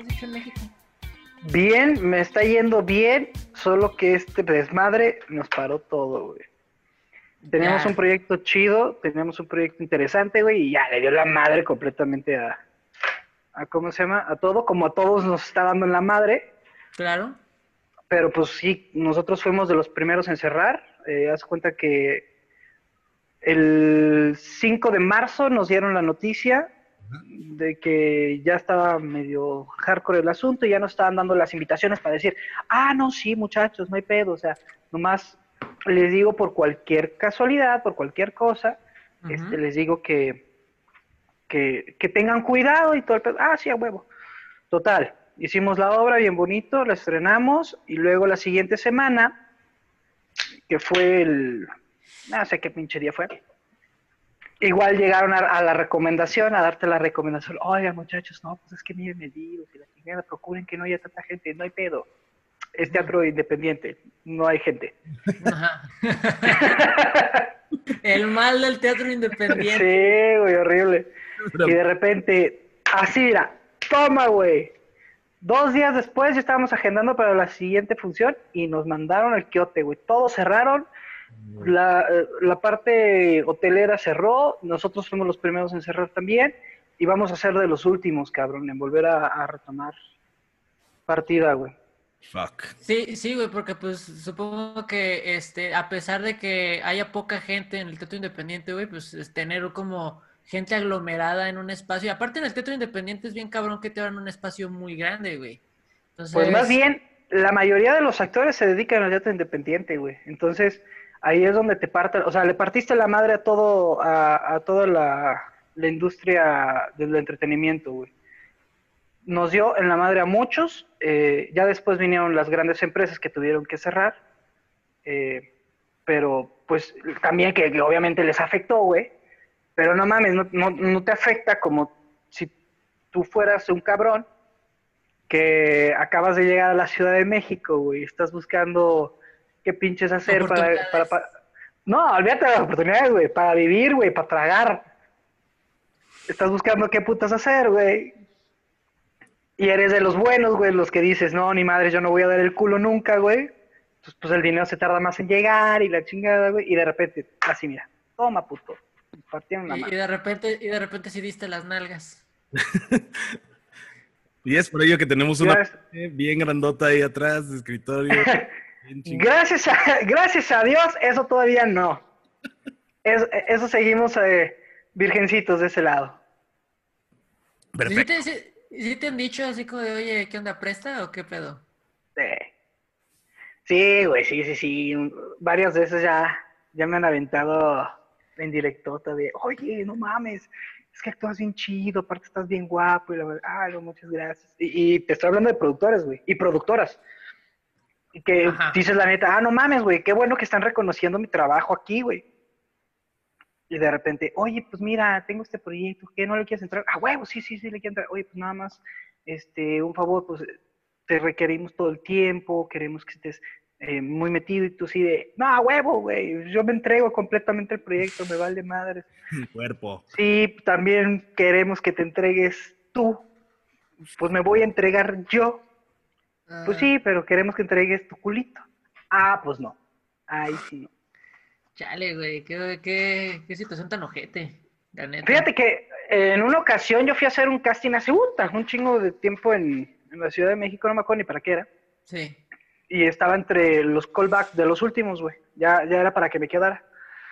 ¿Qué has hecho en México? Bien, me está yendo bien, solo que este desmadre nos paró todo, güey. Teníamos un proyecto chido, teníamos un proyecto interesante, güey, y ya le dio la madre completamente a, a ¿cómo se llama? A todo, como a todos nos está dando en la madre, Claro. pero pues sí, nosotros fuimos de los primeros en cerrar. Eh, haz cuenta que el 5 de marzo nos dieron la noticia de que ya estaba medio hardcore el asunto y ya nos estaban dando las invitaciones para decir, ah, no, sí, muchachos, no hay pedo, o sea, nomás les digo por cualquier casualidad, por cualquier cosa, este, les digo que, que, que tengan cuidado y todo el pedo. Ah, sí, a huevo. Total, hicimos la obra bien bonito, la estrenamos y luego la siguiente semana, que fue el, no sé qué pinche día fue, igual llegaron a, a la recomendación, a darte la recomendación, oigan muchachos, no, pues es que miren medidos y la chingada, procuren que no haya tanta gente, no hay pedo. Es teatro independiente, no hay gente. Ajá. El mal del teatro independiente. Sí, güey, horrible. Y de repente, así mira, toma, güey. Dos días después ya estábamos agendando para la siguiente función y nos mandaron el quiote, güey. Todos cerraron, la, eh, la parte hotelera cerró, nosotros fuimos los primeros en cerrar también y vamos a ser de los últimos, cabrón, en volver a, a retomar partida, güey. Fuck. Sí, sí, güey, porque pues supongo que este, a pesar de que haya poca gente en el teatro independiente, güey, pues es tener como gente aglomerada en un espacio. Y aparte en el teatro independiente es bien cabrón que te dan un espacio muy grande, güey. Entonces, Pues más bien, la mayoría de los actores se dedican al teatro independiente, güey. Entonces, ahí es donde te parte, o sea, le partiste la madre a todo, a, toda la, industria del entretenimiento, güey. Nos dio en la madre a muchos, eh, ya después vinieron las grandes empresas que tuvieron que cerrar, eh, pero pues también que, obviamente les afectó, güey. Pero no mames, no, no, no te afecta como si tú fueras un cabrón que acabas de llegar a la Ciudad de México, güey, estás buscando qué pinches hacer para, para, para- No, olvídate de las oportunidades, güey, para vivir, güey, para tragar. Estás buscando qué putas hacer, güey. Y eres de los buenos, güey, los que dices, no, ni madre, yo no voy a dar el culo nunca, güey. Entonces, pues el dinero se tarda más en llegar y la chingada, güey. Y de repente, así, mira, toma, puto. Partieron la y, de repente, y de repente sí diste las nalgas. Y es por ello que tenemos una bien grandota ahí atrás de escritorio. Gracias a, gracias a Dios, eso todavía no. Es- eso seguimos eh, virgencitos de ese lado. ¿Sí Perfecto. te, sí- sí te han dicho así como de, oye, ¿qué onda, presta o qué pedo? Sí. Sí, güey, sí, sí, sí. Varias veces ya, ya me han aventado en directota de, oye, no mames, es que actúas bien chido, aparte estás bien guapo, y la verdad, ah, no, muchas gracias. Y, y te estoy hablando de productores, güey, y productoras. Y que Ajá. dices la neta, ah, no mames, güey, qué bueno que están reconociendo mi trabajo aquí, güey. Y de repente, oye, pues mira, tengo este proyecto, ¿qué no le quieres entrar? Ah, huevo, sí, sí, sí, le quiero entrar. Oye, pues nada más, este, un favor, pues te requerimos todo el tiempo, queremos que estés eh, muy metido y tú sí de, no, a huevo, güey, yo me entrego completamente al proyecto, me vale madres. Cuerpo. Sí, también queremos que te entregues tú, pues me voy a entregar yo. Pues Ah, sí, pero queremos que entregues tu culito. Ah, pues no. Ahí sí no. Chale, güey, qué, qué, qué situación tan ojete, la neta. Fíjate que eh, en una ocasión yo fui a hacer un casting hace puta, un chingo de tiempo en, en la Ciudad de México, no me acuerdo ni para qué era. Sí. Y estaba entre los callbacks de los últimos, güey. Ya, ya era para que me quedara.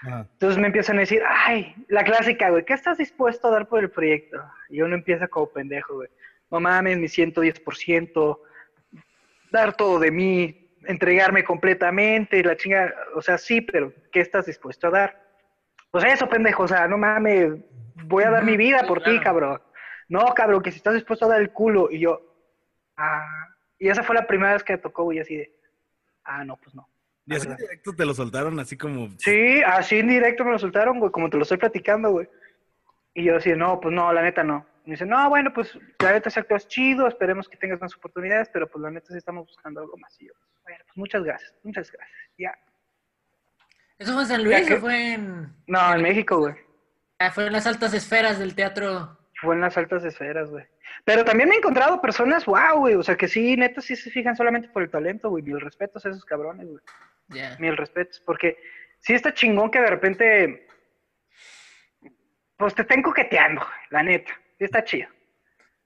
Ajá. Entonces me empiezan a decir, ay, la clásica, güey, ¿qué estás dispuesto a dar por el proyecto? Y uno empieza como pendejo, güey. No mames, mi 110%, dar todo de mí, entregarme completamente, la chinga, o sea, sí, pero ¿qué estás dispuesto a dar? Pues eso, pendejo, o sea, no mames, voy a dar mi vida por ti, cabrón. No, cabrón, que si estás dispuesto a dar el culo, y yo, ah, y esa fue la primera vez que me tocó, güey, así de, ah, no, pues no. Y así verdad. directo te lo soltaron así como. Sí, así en directo me lo soltaron, güey, como te lo estoy platicando, güey. Y yo así, no, pues no, la neta no. Me dice, no, bueno, pues la neta se actúas chido, esperemos que tengas más oportunidades, pero pues la neta sí estamos buscando algo más. Y yo, bueno, pues muchas gracias, muchas gracias. Ya. ¿Eso fue en San Luis que- o fue en, No, en México, güey. ah, fue en las altas esferas del teatro? Fue en las altas esferas, güey. Pero también me he encontrado personas, wow, güey, o sea, que sí, neta, sí se fijan solamente por el talento, güey. Mil respetos a esos cabrones, güey. Ya. Mil respetos, porque sí está chingón que de repente, pues te estén coqueteando, la neta. Está chido.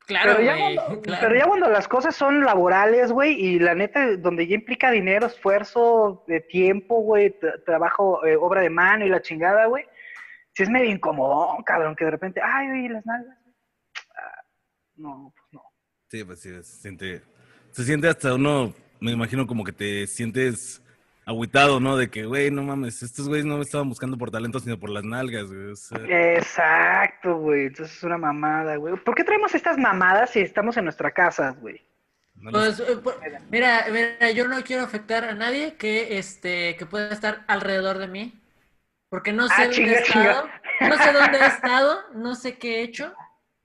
Claro, pero, ya cuando, claro. pero ya cuando las cosas son laborales, güey, y la neta, donde ya implica dinero, esfuerzo, de tiempo, güey, tra- trabajo, eh, obra de mano y la chingada, güey, sí es medio incómodo, cabrón, que de repente, ay, oye, las nalgas. güey. Ah, no, pues no. Sí, pues sí, se siente, se siente hasta uno, me imagino como que te sientes agüitado, ¿no? De que, güey, no mames, estos güeyes no me estaban buscando por talento, sino por las nalgas, güey. o sea, Exacto, güey, entonces es una mamada, güey. ¿Por qué traemos estas mamadas si estamos en nuestra casa, güey? no les- Pues, eh, pues, mira, mira, yo no quiero afectar a nadie que este que pueda estar alrededor de mí, porque no sé Ah, dónde chinga, he estado, chinga. no sé dónde he estado, no sé qué he hecho,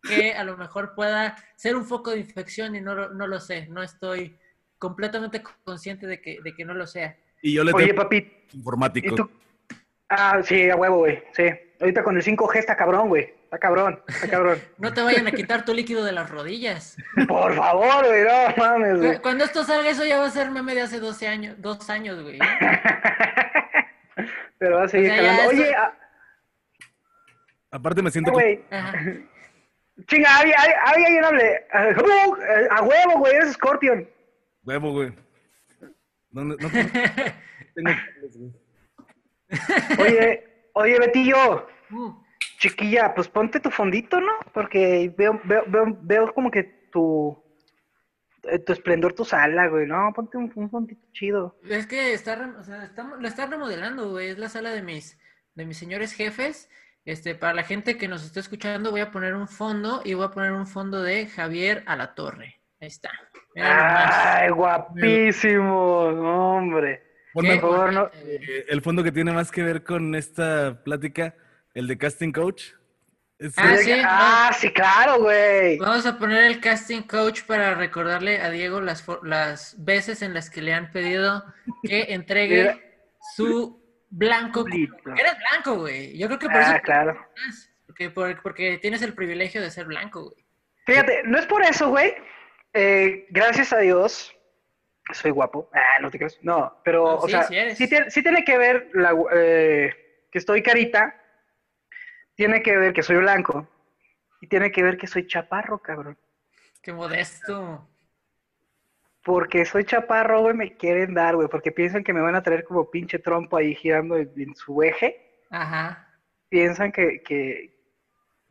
que a lo mejor pueda ser un foco de infección y no, lo- no lo sé, no estoy completamente consciente de que, de que no lo sea. Y yo le Oye, tengo papi, informático. ¿y tú? Ah, sí, a huevo, güey, sí. Ahorita con el 5G está cabrón, güey. Está cabrón, está cabrón. No te vayan a quitar tu líquido de las rodillas. Por favor, güey, no mames, güey. Cu- Cuando esto salga, eso ya va a ser meme de hace 12 años, dos años, güey. Pero va a seguir O sea, eso- Oye, ah, Aparte me siento güey, Ajá. chinga, había, había, alguien hable. Ah, uh, A huevo, güey, eres Scorpion. huevo, güey. No, no, no tengo cables, güey. Oye, oye, Betillo, Mm. chiquilla, pues ponte tu fondito, ¿no? Porque veo, veo, veo, veo como que tu, eh, tu esplendor, tu sala, güey, ¿no? Ponte un, un fondito chido. Es que está, o sea, estamos- lo está remodelando, güey. Es la sala de mis, de mis señores jefes. Este, para la gente que nos está escuchando, voy a poner un fondo y voy a poner un fondo de Javier Alatorre. Ahí está. Ay, guapísimo, hombre. Ponme, por favor, no- eh, el fondo que tiene más que ver con esta plática, el de casting coach. Ah, sí, ah, sí, claro, güey. Vamos a poner el casting coach para recordarle a Diego las, las veces en las que le han pedido que entregue Mira. su blanco. Eres blanco, güey. Yo creo que por eso Ah, claro. Porque, por- porque tienes el privilegio de ser blanco, güey. Fíjate, no es por eso, güey. Eh, gracias a Dios, soy guapo. Ah, no te creas. No, pero, No, o sí, sea, sí tiene, sí tiene que ver la, eh, que estoy carita, tiene que ver que soy blanco y tiene que ver que soy chaparro, cabrón. Qué modesto. Porque soy chaparro, güey, me quieren dar, güey, porque piensan que me van a traer como pinche trompo ahí girando en, en su eje. Ajá. Piensan que, que,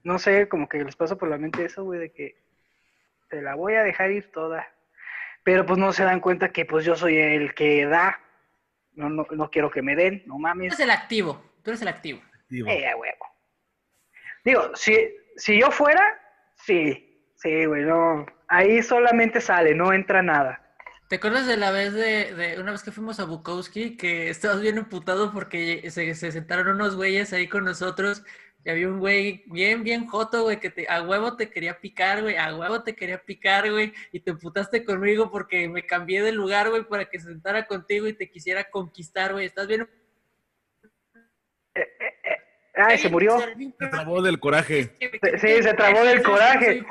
no sé, como que les pasa por la mente eso, güey, de que te la voy a dejar ir toda. Pero pues no se dan cuenta que pues yo soy el que da. No, no, no quiero que me den, no Tú mames. eres el activo. Tú eres el activo. Digo, Eh, huevo. Digo, si, si yo fuera, sí, sí, güey, no. Ahí solamente sale, no entra nada. ¿Te acuerdas de la vez de, de una vez que fuimos a Bukowski que estabas bien emputado porque se, se sentaron unos güeyes ahí con nosotros y había un güey bien, bien joto, güey, que te, a huevo te quería picar, güey, a huevo te quería picar, güey, y te emputaste conmigo porque me cambié de lugar, güey, para que se sentara contigo y te quisiera conquistar, güey. Estás bien. Ay, se murió. se trabó del coraje. Sí, se trabó del coraje.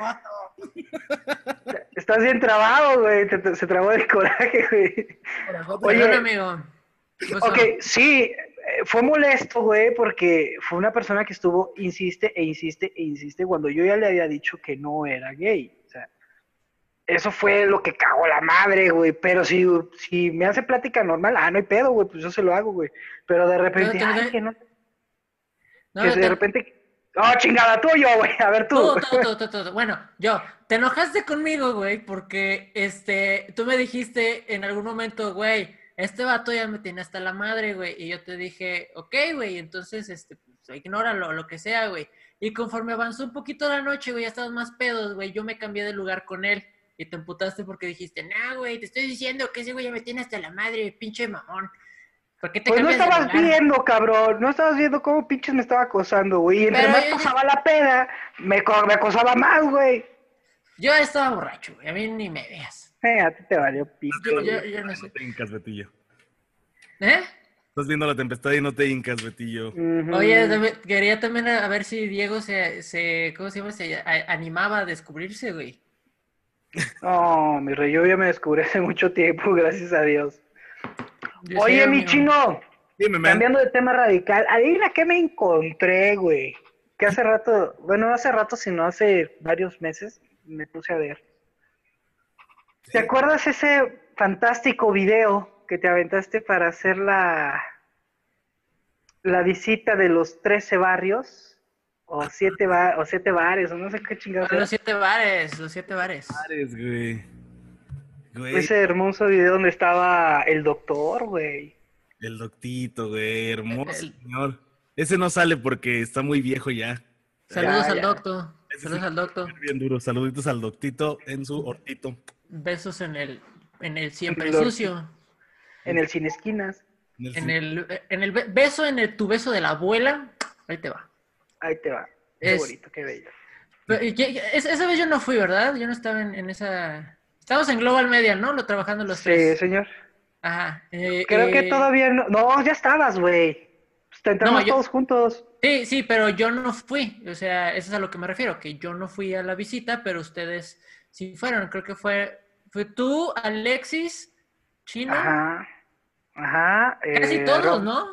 Estás bien trabado, güey. se trabó el coraje, güey. Oye. Amigo. ¿Qué pasó? Ok, sí, eh, fue molesto, güey, porque fue una persona que estuvo, insiste e insiste e insiste cuando yo ya le había dicho que no era gay. O sea, eso fue lo que cagó la madre, güey. Pero si, si me hace plática normal, ah, no hay pedo, güey, pues yo se lo hago, güey. Pero de repente, ay, que no, No, que de repente, oh, chingada, tú o yo, güey, a ver tú. Todo, todo, todo, todo. Bueno, yo, te enojaste conmigo, güey, porque este, tú me dijiste en algún momento, güey, este vato ya me tiene hasta la madre, güey, y yo te dije, ok, güey, entonces, este, pues, ignóralo, lo que sea, güey. Y conforme avanzó un poquito la noche, güey, ya estabas más pedos, güey, yo me cambié de lugar con él. Y te emputaste porque dijiste, nah, güey, te estoy diciendo que ese güey ya me tiene hasta la madre, pinche mamón. ¿Por qué te Pues no de estabas viendo, cabrón, no estabas viendo cómo pinches me estaba acosando, güey. Y entre Pero más yo- pasaba la peda, me, me acosaba más, güey. Yo estaba borracho, güey, a mí ni me veas. Eh, a ti te valió pico. Yo, güey. yo, yo no sé. No te hincas, Betillo. ¿Eh? Estás viendo la tempestad y no te hincas, Betillo. Oye, también- quería también a, ver si Diego se, se, ¿cómo se llama? Se a- animaba a descubrirse, güey. No, mi rey, yo ya me descubrí hace mucho tiempo, gracias a Dios. Yo Oye, sé, mi amigo. chino, Dime, man. cambiando de tema radical, adivina qué me encontré, güey. Que hace rato, bueno, no hace rato, sino hace varios meses, me puse a ver. ¿Te acuerdas ese fantástico video que te aventaste para hacer la, la visita de los 13 barrios? O siete, ba- o siete bares, o no sé qué chingados. Los siete bares, los siete bares. Mares, güey. Güey, Ese hermoso video donde estaba el doctor, güey. el doctito, güey, hermoso El- señor. Ese no sale porque está muy viejo ya. Saludos Ya, al ya. doctor. Ese Saludos al doctor. Bien duro. Saluditos al doctito en su hortito. Besos en el, en el siempre sucio. En el Sin Esquinas. En el, en el be- beso, en el, tu beso de la abuela. Ahí te va. Ahí te va. Qué Es- bonito, qué bello. Pero, y que- esa, vez yo no fui, ¿verdad? Yo no estaba en, en esa... Estamos en Global Media, ¿no? Lo trabajando los Sí, tres. señor. Ajá. eh, Creo que eh, todavía no. No, ya estabas, güey. Pues te entramos No, yo- todos juntos. Sí, sí, pero yo no fui. O sea, eso es a lo que me refiero, que yo no fui a la visita, pero ustedes sí fueron. Creo que fue, fue tú, Alexis, Chino, Ajá. Ajá. casi eh, todos, ¿no?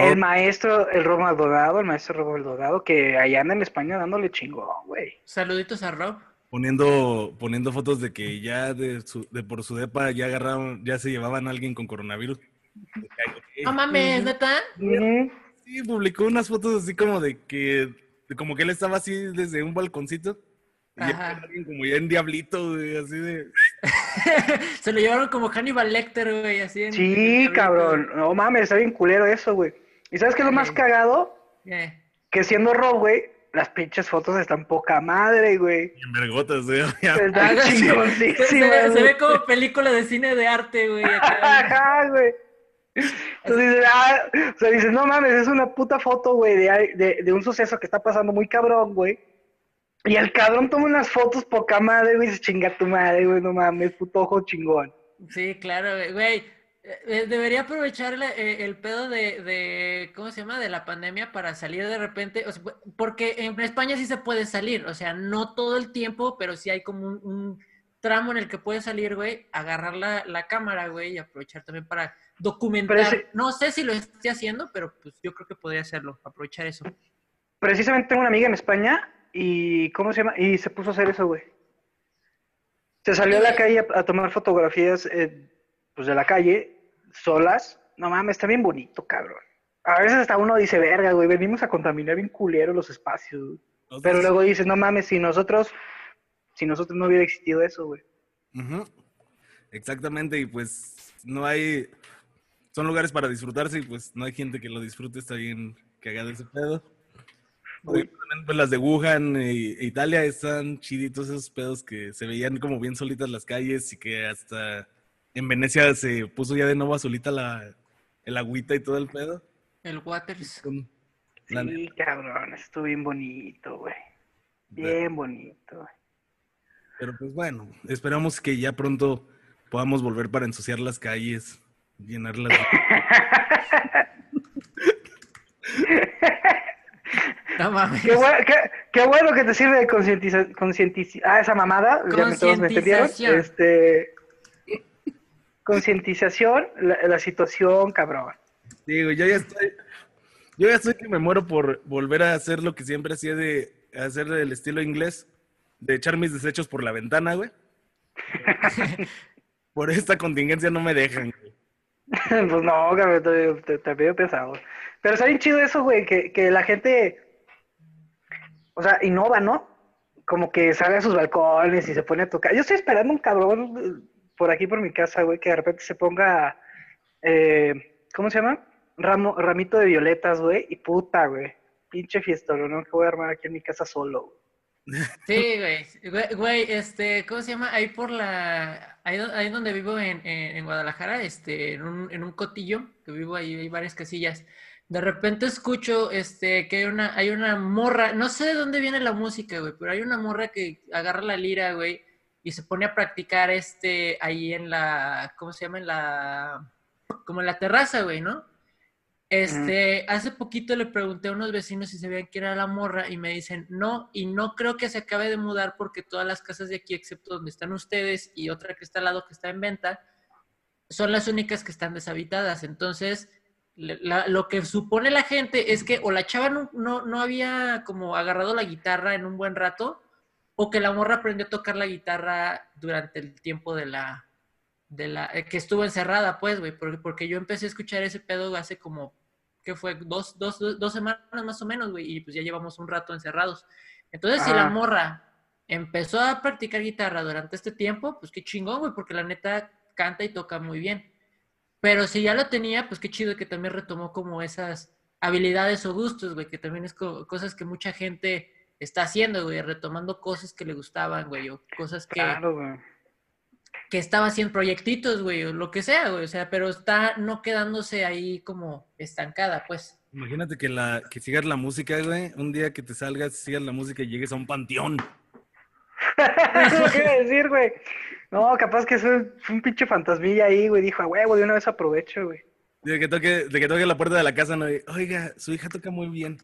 El maestro, el Romo Maldonado, el maestro Romo Maldonado, que allá anda en España dándole chingón, güey. Saluditos a Rob. Poniendo, poniendo fotos de que ya de, su, de por su depa ya agarraron, ya se llevaban a alguien con coronavirus. No mames, neta. Sí, publicó unas fotos así como de que, como que él estaba así desde un balconcito. Y era alguien como ya en diablito, güey, así de... Se lo llevaron como Hannibal Lecter, güey, así en- Sí, cabrón. No mames, está bien culero eso, güey. ¿Y sabes qué es lo más cagado? Que siendo Rob, güey, las pinches fotos están poca madre, güey. En vergotas, güey. Están Ah, sí. se, chingoncísimas, se ve- se ve como película de cine de arte, güey. Ajá, güey. Entonces dices, ah, o sea, dices, no mames, es una puta foto, güey, de, de, de un suceso que está pasando muy cabrón, güey. Y el cabrón toma unas fotos poca madre, güey, y dice, chinga tu madre, güey, no mames, puto ojo chingón. Sí, claro, güey. eh, debería aprovechar eh, el pedo de, de, ¿cómo se llama? De la pandemia para salir de repente, o sea, porque en España sí se puede salir, o sea, no todo el tiempo, pero sí hay como un, un tramo en el que puedes salir, güey, agarrar la, la cámara, güey, y aprovechar también para documentar. Ese- No sé si lo esté haciendo, pero pues yo creo que podría hacerlo, aprovechar eso. Precisamente tengo una amiga en España y, ¿cómo se llama? Y se puso a hacer eso, güey. Se salió a la calle a, a tomar fotografías, eh, pues, de la calle, solas. No mames, está bien bonito, cabrón. A veces hasta uno dice, verga, güey, venimos a contaminar bien culero los espacios, güey. Pero luego dices, no mames, si nosotros, si nosotros no hubiera existido eso, güey. Ujú. Exactamente, y pues no hay... Son lugares para disfrutarse y pues no hay gente que lo disfrute, está bien cagado ese pedo. También, pues, las de Wuhan e, e Italia están chiditos esos pedos que se veían como bien solitas las calles y que hasta en Venecia se puso ya de nuevo azulita la, el agüita y todo el pedo. El Waters. Con- la Sí, cabrón, estuvo bien bonito, güey. Bien bonito, güey. Pero pues bueno, esperamos que ya pronto podamos volver para ensuciar las calles, llenarlas. de- No mames. Qué, bue- qué- qué bueno que te sirve de concientiza- concientici- Ah, esa mamada. ya me- todos me entendieron. Concientización. Este. Concientización, la, la situación, cabrón. Digo, yo ya estoy, yo ya estoy que me muero por volver a hacer lo que siempre hacía de hacer el estilo inglés, de echar mis desechos por la ventana, güey. por esta contingencia no me dejan, güey. pues no, cabrón, te, te, te veo pesado. Pero está bien chido eso, güey, que, que la gente. O sea, innova, ¿no? Como que sale a sus balcones y se pone a tocar. Yo estoy esperando un cabrón eh, por aquí, por mi casa, güey, que de repente se ponga. eh, ¿Cómo se llama? Ramo, ramito de violetas, güey, y puta, güey. Pinche fiestón, ¿no? Que voy a armar aquí en mi casa solo. Sí, güey. Güey, este, ¿cómo se llama? Ahí por la, ahí, ahí donde vivo en, en, en Guadalajara, este, en un, en un cotillo, que vivo ahí, hay varias casillas. De repente escucho, este, que hay una, hay una morra, no sé de dónde viene la música, güey, pero hay una morra que agarra la lira, güey, y se pone a practicar, este, ahí en la, ¿cómo se llama? En la, como en la terraza, güey, ¿no? Este, hace poquito le pregunté a unos vecinos si sabían quién era la morra y me dicen no, y no creo que se acabe de mudar porque todas las casas de aquí, excepto donde están ustedes y otra que está al lado que está en venta, son las únicas que están deshabitadas. Entonces, lo que supone la gente es que o la chava no, no, había como agarrado la guitarra en un buen rato, o que la morra aprendió a tocar la guitarra durante el tiempo de la, de la, eh, que estuvo encerrada, pues, güey, porque, porque yo empecé a escuchar ese pedo hace como, ¿qué fue? Dos, dos, dos semanas más o menos, güey, y pues ya llevamos un rato encerrados. Entonces, si la morra empezó a practicar guitarra durante este tiempo, pues qué chingón, güey, porque la neta canta y toca muy bien. Pero si ya lo tenía, pues qué chido que también retomó como esas habilidades o gustos, güey, que también es cosas que mucha gente está haciendo, güey, retomando cosas que le gustaban, güey, o cosas que... Claro, güey que estaba haciendo proyectitos, güey, o lo que sea, güey, o sea, pero está no quedándose ahí como estancada, pues. Imagínate que la que sigas la música, güey, un día que te salgas, sigas la música y llegues a un panteón. Eso lo quiero decir, güey. No, capaz que es un, pinche fantasmilla ahí, güey. Dijo, a huevo, de una vez aprovecho, güey. De que toque, de que toque la puerta de la casa, no, oiga, su hija toca muy bien.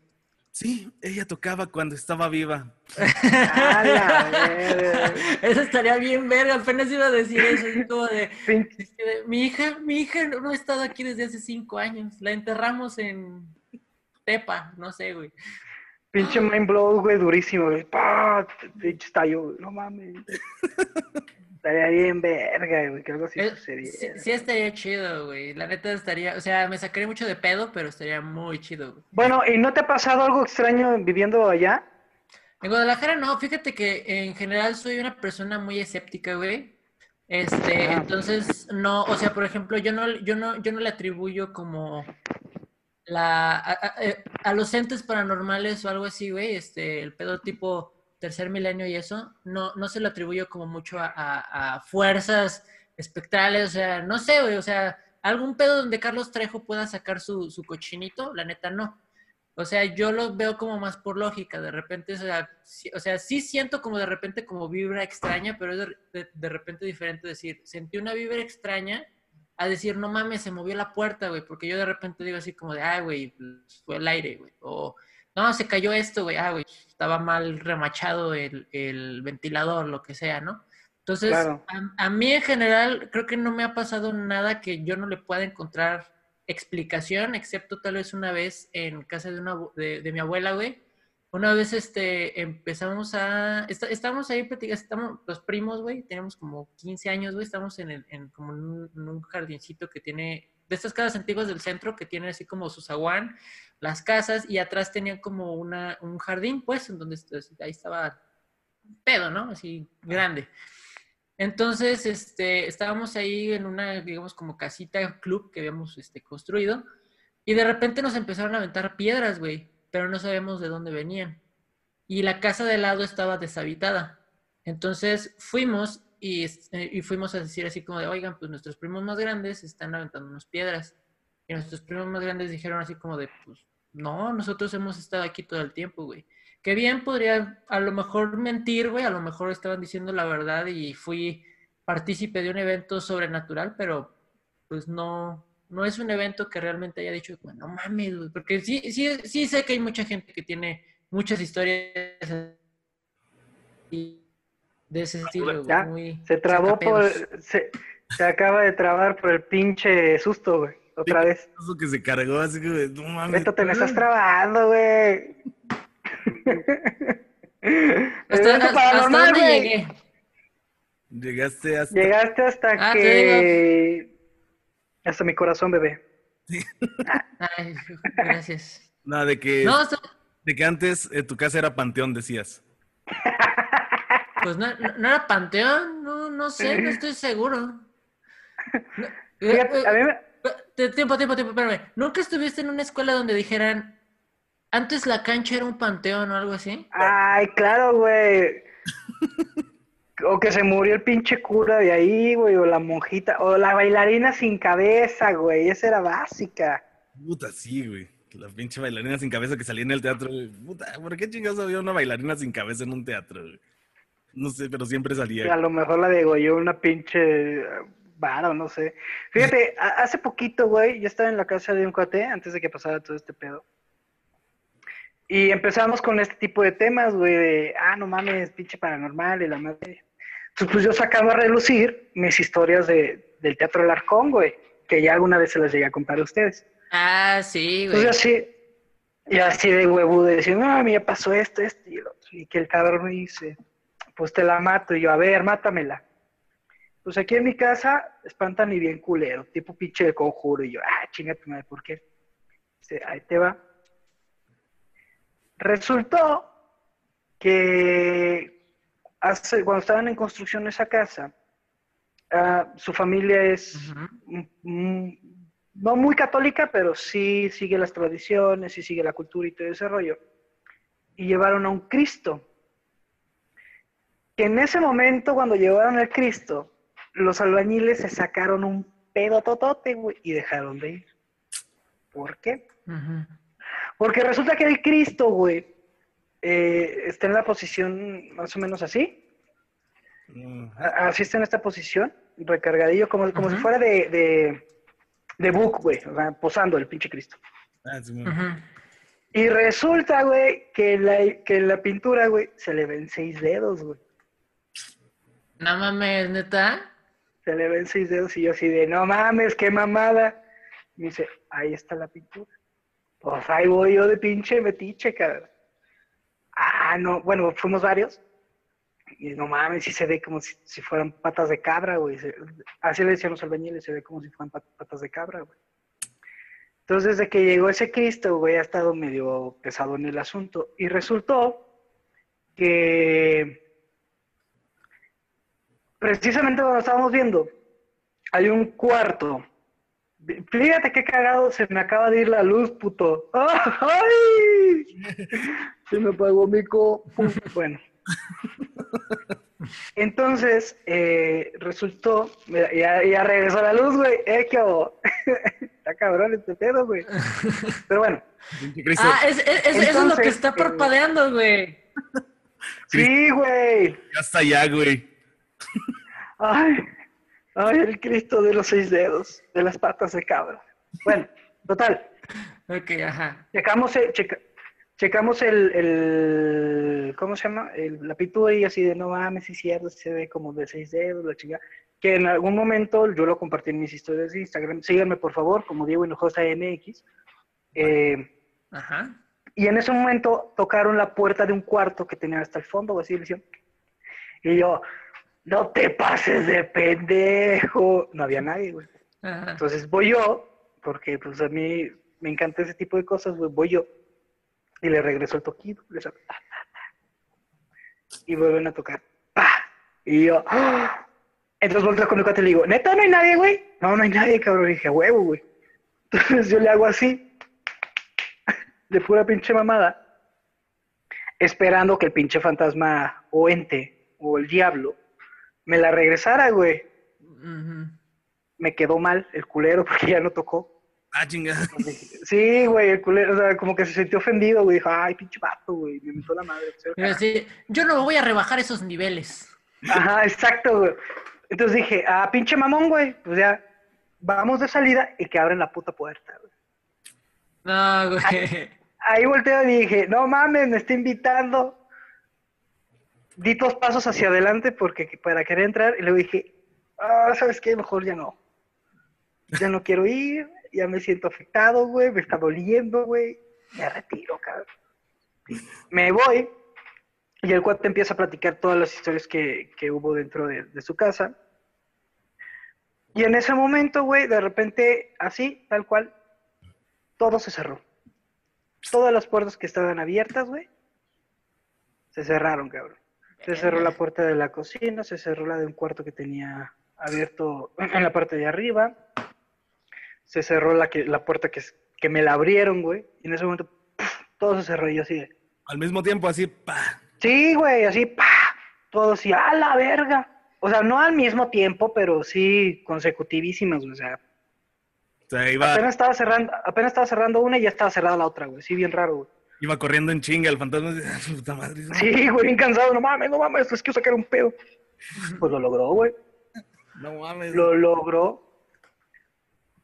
Sí, ella tocaba cuando estaba viva. eso estaría bien verga, apenas iba a decir eso, como de, mi hija, mi hija no ha estado aquí desde hace cinco años, la enterramos en Tepa, no sé, güey. Pinche mind blow, güey, durísimo, güey. Pinche estalló, no mames. Estaría bien verga, güey, que algo así eh, sucediera. Sí, estaría chido, güey. La neta estaría, o sea, me sacaría mucho de pedo, pero estaría muy chido, güey. Bueno, ¿y no te ha pasado algo extraño viviendo allá? En Guadalajara no, fíjate que en general soy una persona muy escéptica, güey. Este, ah. entonces no, o sea, por ejemplo, yo no, yo no, yo no le atribuyo como la a, eh, a los entes paranormales o algo así, güey, este, el pedo tipo tercer milenio y eso, no, no se lo atribuyo como mucho a, fuerzas espectrales, o sea, no sé, o sea, algún pedo donde Carlos Trejo pueda sacar su, cochinito, la neta no. O sea, yo lo veo como más por lógica, de repente, o sea, sí, o sea, sí siento como de repente como vibra extraña, pero es de, repente diferente decir, sentí una vibra extraña a decir, no mames, se movió la puerta, güey, porque yo de repente digo así como de, ay, güey, fue el aire, güey, o no, se cayó esto, güey, ah, güey, estaba mal remachado el, ventilador, lo que sea, ¿no? Entonces, a, mí en general creo que no me ha pasado nada que yo no le pueda encontrar explicación, excepto tal vez una vez en casa de, una, de, mi abuela, güey. Una vez este, empezamos a... estábamos ahí platicando, estamos los primos, güey, tenemos como 15 años, güey, estamos en, el, en como en un jardincito que tiene de estas casas antiguas del centro que tienen así como su zaguán, las casas y atrás tenían como una, un jardín, pues, en donde ahí estaba pedo, ¿no? Así grande. Entonces, este, estábamos ahí en una, digamos, como casita club que habíamos este, construido y de repente nos empezaron a aventar piedras, güey, pero no sabemos de dónde venían. Y la casa de lado estaba deshabitada. Entonces fuimos eh, y, fuimos a decir así como de, oigan, pues nuestros primos más grandes están aventando unas piedras. Y nuestros primos más grandes dijeron así como de, pues no, nosotros hemos estado aquí todo el tiempo, güey. Que bien podría a lo mejor mentir, güey, a lo mejor estaban diciendo la verdad y fui partícipe de un evento sobrenatural, pero pues no, no es un evento que realmente haya dicho, bueno, no mames, güey, porque sí, sí, sí sé que hay mucha gente que tiene muchas historias y de ese estilo, muy se trabó por, se, se, acaba de trabar por el pinche susto, güey, otra vez. Eso que se cargó, así que, no mames. Beto, te me estás trabando, güey. hasta, hasta dónde llegué. Llegaste hasta... Llegaste hasta ah, que... Hasta mi corazón, bebé. Ay, gracias. No, de que... No, De que antes eh, tu casa era panteón, decías. Pues no, no, era Panteón, no, no sé, no estoy seguro. Fíjate, eh, a mí me... Tiempo, tiempo, tiempo, espérame. ¿Nunca estuviste en una escuela donde dijeran, antes la cancha era un panteón o algo así? Ay, claro, güey. o que se murió el pinche cura de ahí, güey, o la monjita, o la bailarina sin cabeza, güey, esa era básica. Puta, sí, güey. La pinche bailarina sin cabeza que salía en el teatro, güey. Puta, ¿por qué chingados había una bailarina sin cabeza en un teatro, güey? No sé, pero siempre salía. A lo mejor la degolló una pinche varo, no sé. Fíjate, hace poquito, güey, yo estaba en la casa de un cuate antes de que pasara todo este pedo. Y empezamos con este tipo de temas, güey, de, ah, no mames, pinche paranormal y la madre. Entonces, pues yo sacaba a relucir mis historias de, del Teatro del Arcón, güey, que ya alguna vez se las llegué a contar a ustedes. Ah, sí, güey. Entonces así, y así de huevudo, de decir, no, a mí ya pasó esto, esto y lo otro. Y que el cabrón me dice, pues te la mato. Y yo, a ver, mátamela. Pues aquí en mi casa espantan y bien culero, tipo pinche de conjuro. Y yo, ah, chinga tu madre, ¿por qué? Dice, ahí te va. Resultó que hace, cuando estaban en construcción esa casa, ah, su familia es mm, mm, no muy católica, pero sí sigue las tradiciones, sí sigue la cultura y todo ese rollo. Y llevaron a un Cristo. Que en ese momento, cuando llevaron al Cristo, los albañiles se sacaron un pedo totote, güey, y dejaron de ir. ¿Por qué? Porque resulta que el Cristo, güey, eh, está en la posición más o menos así. A- Así está en esta posición, recargadillo, como, como si fuera de, de, de book, güey, o sea, posando el pinche Cristo. Ah. Y resulta, güey, que en la, que en la pintura, güey, se le ven seis dedos, güey. No mames, neta. Se le ven seis dedos y yo así de, no mames, qué mamada. Y dice, ahí está la pintura. Pues ahí voy yo de pinche metiche, cabrón. Ah, no, bueno, fuimos varios. Y no mames, sí se ve como si, fueran patas de cabra, güey. Así le decían los albañiles, se ve como si fueran pat- patas de cabra, güey. Entonces, desde que llegó ese Cristo, güey, ha estado medio pesado en el asunto. Y resultó que precisamente cuando estábamos viendo, hay un cuarto. Fíjate qué cagado, se me acaba de ir la luz, puto. ¡Ay! Se me apagó mi co. Bueno. Entonces, eh, resultó, mira, ya, ya regresó la luz, güey. Eh, qué hago? Está cabrón este pedo, güey. Pero bueno. Ah, es, es- es- eso es lo que está eh, parpadeando, güey. sí, güey. Ya está allá, güey. Ay, ay, el Cristo de los seis dedos, de las patas de cabra. Bueno, total, Ok, ajá. checamos, el- checa- checamos el, el, ¿cómo se llama? El- la pintura y así de, no mames, es cierto, se ve como de seis dedos, la chica. Que en algún momento yo lo compartí en mis historias de Instagram. Síganme, por favor, como Diego Hinojosa MX. Eh, Ajá. y en ese momento tocaron la puerta de un cuarto que tenía hasta el fondo, así. Y yo, no te pases de pendejo. No había nadie, güey. Ajá. Entonces voy yo, porque pues a mí me encanta ese tipo de cosas, güey, voy yo. Y le regreso el le saco, ta. Y vuelven a tocar. ¡pa! Y yo, ¡ah! Entonces volteo con mi cuate y le digo, ¿neta no hay nadie, güey? No, no hay nadie, cabrón. Y dije, "A huevo, güey. Entonces yo le hago así, de pura pinche mamada, esperando que el pinche fantasma o ente o el diablo me la regresara, güey. Me quedó mal el culero porque ya no tocó. Ah, chinga. Sí, güey, el culero, o sea, como que se sintió ofendido, güey. Dijo, ay, pinche vato, güey, me mentó la madre. pues, a decir, yo no voy a rebajar esos niveles. Ajá, exacto, güey. Entonces dije, ah, pinche mamón, güey, pues ya, vamos de salida y que abren la puta puerta, güey. No, güey. Ahí volteo y dije, no mames, me está invitando. Di dos pasos hacia adelante porque para querer entrar y luego dije, ah, ¿sabes qué? Mejor ya no. Ya no quiero ir, ya me siento afectado, güey, me está doliendo, güey. Me retiro, cabrón. Me voy y el cuate empieza a platicar todas las historias que, que hubo dentro de, de su casa. Y en ese momento, güey, de repente, así, tal cual, todo se cerró. Todas las puertas que estaban abiertas, güey, se cerraron, cabrón. Se cerró la puerta de la cocina, se cerró la de un cuarto que tenía abierto en la parte de arriba. Se cerró la, que, la puerta que, que me la abrieron, güey. Y en ese momento, ¡puf! todo se cerró y yo así de... Al mismo tiempo, así, pa. Sí, güey, así, pa, todo así, a la verga. O sea, no al mismo tiempo, pero sí consecutivísimas, güey. O sea, O sea, iba, apenas estaba cerrando, apenas estaba cerrando una y ya estaba cerrada la otra, güey. Sí, bien raro, güey. Iba corriendo en chinga el fantasma. ah, Puta madre. Sí, güey, bien cansado. No mames, no mames, es que sacar un pedo. Pues lo logró, güey. No mames. Lo logró.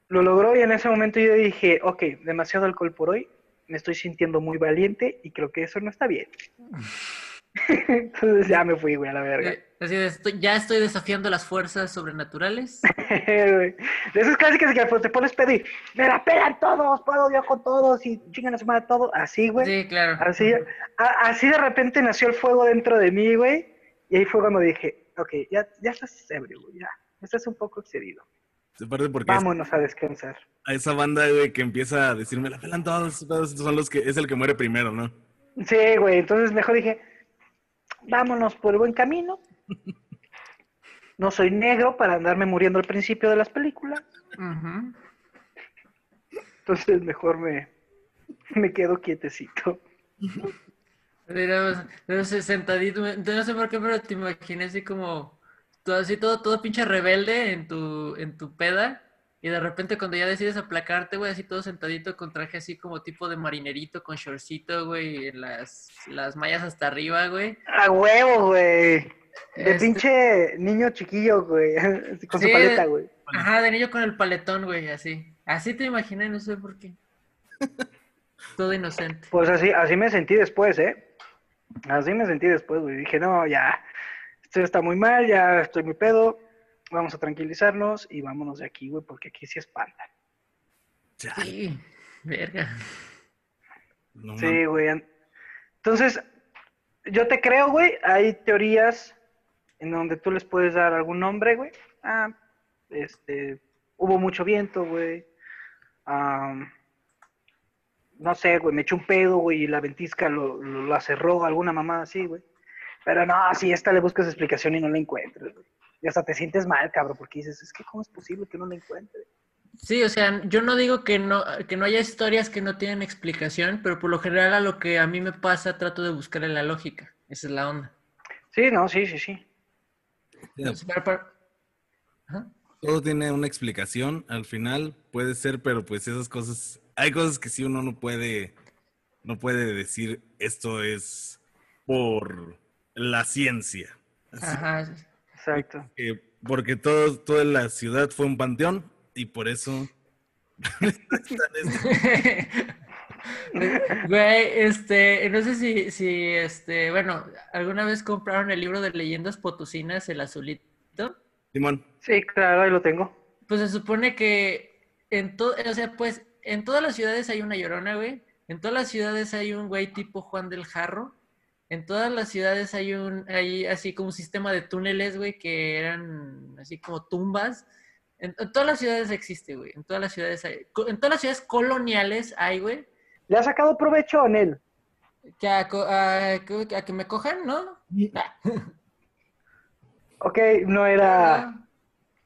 Lo logró y en ese momento yo dije, ok, demasiado alcohol por hoy, me estoy sintiendo muy valiente y creo que eso no está bien. Entonces ya me fui, güey, a la verga. Eh, Así de, estoy- ya estoy desafiando las fuerzas sobrenaturales. Güey. De esos clásicos que pues, te pones pedo y me la pegan todos, puedo yo con todos y chingan a su madre todo. Así, güey. Sí, claro. Así, a- así de repente nació el fuego dentro de mí, güey. Y ahí fue cuando dije, ok, ya, ya estás ebrio, güey, ya. Estás un poco excedido. Aparte porque es- Vámonos a descansar. a esa banda, güey, que empieza a decirme, la pelan todos, todos son los que, es el que muere primero, ¿no? Sí, güey, entonces mejor dije, vámonos por el buen camino. No soy negro para andarme muriendo al principio de las películas. Entonces mejor me, me quedo quietecito. Pero, pero se- sentadito, no sé por qué, pero te imaginé así como, todo así, todo, todo pinche rebelde en tu, en tu peda, y de repente cuando ya decides aplacarte, güey, así todo sentadito con traje así como tipo de marinerito, con shortcito, güey, las, las mallas hasta arriba, güey. A huevo, güey. De Este- pinche niño chiquillo, güey. Con Sí. su paleta, güey. Ajá, de niño con el paletón, güey, así. Así te imaginé, no sé por qué. Todo inocente. Pues así, así me sentí después, ¿eh? Así me sentí después, güey. Dije, no, ya, esto está muy mal, ya estoy muy pedo. Vamos a tranquilizarnos y vámonos de aquí, güey, porque aquí sí espanta. Sí, verga. no Sí, güey. Entonces, yo te creo, güey. Hay teorías en donde tú les puedes dar algún nombre, güey. Ah, este, hubo mucho viento, güey. No sé, güey, me echó un pedo, güey, y la ventisca lo, lo- la cerró, alguna mamada así, güey. Pero no, si esta le buscas explicación y no la encuentras, güey. Y hasta te sientes mal, cabrón, porque dices, es que ¿cómo es posible que no la encuentre? Sí, o sea, yo no digo que no, que no haya historias que no tienen explicación, pero por lo general a lo que a mí me pasa trato de buscarle la lógica. Esa es la onda. Sí, no, sí, sí, sí. Mira, Entonces, para- para- Ajá. Todo tiene una explicación al final, puede ser, pero pues esas cosas, hay cosas que sí uno no puede, no puede decir esto es por la ciencia. Así Ajá. Exacto. que- porque todo, toda la ciudad fue un panteón y por eso Güey, este, no sé si, si, este, bueno, ¿alguna vez compraron el libro de leyendas potosinas, el azulito? Simón, Sí, claro, ahí lo tengo. Pues se supone que en todo, o sea, pues en todas las ciudades hay una llorona, güey. En todas las ciudades hay un güey tipo Juan del Jarro. En todas las ciudades hay un, hay así como un sistema de túneles, güey, que eran así como tumbas. En, en todas las ciudades existe, güey. En todas las ciudades hay, en todas las ciudades coloniales hay, güey, ¿Le ha sacado provecho en él? que a, co- a- que a que me cojan, ¿no? Ok, no era,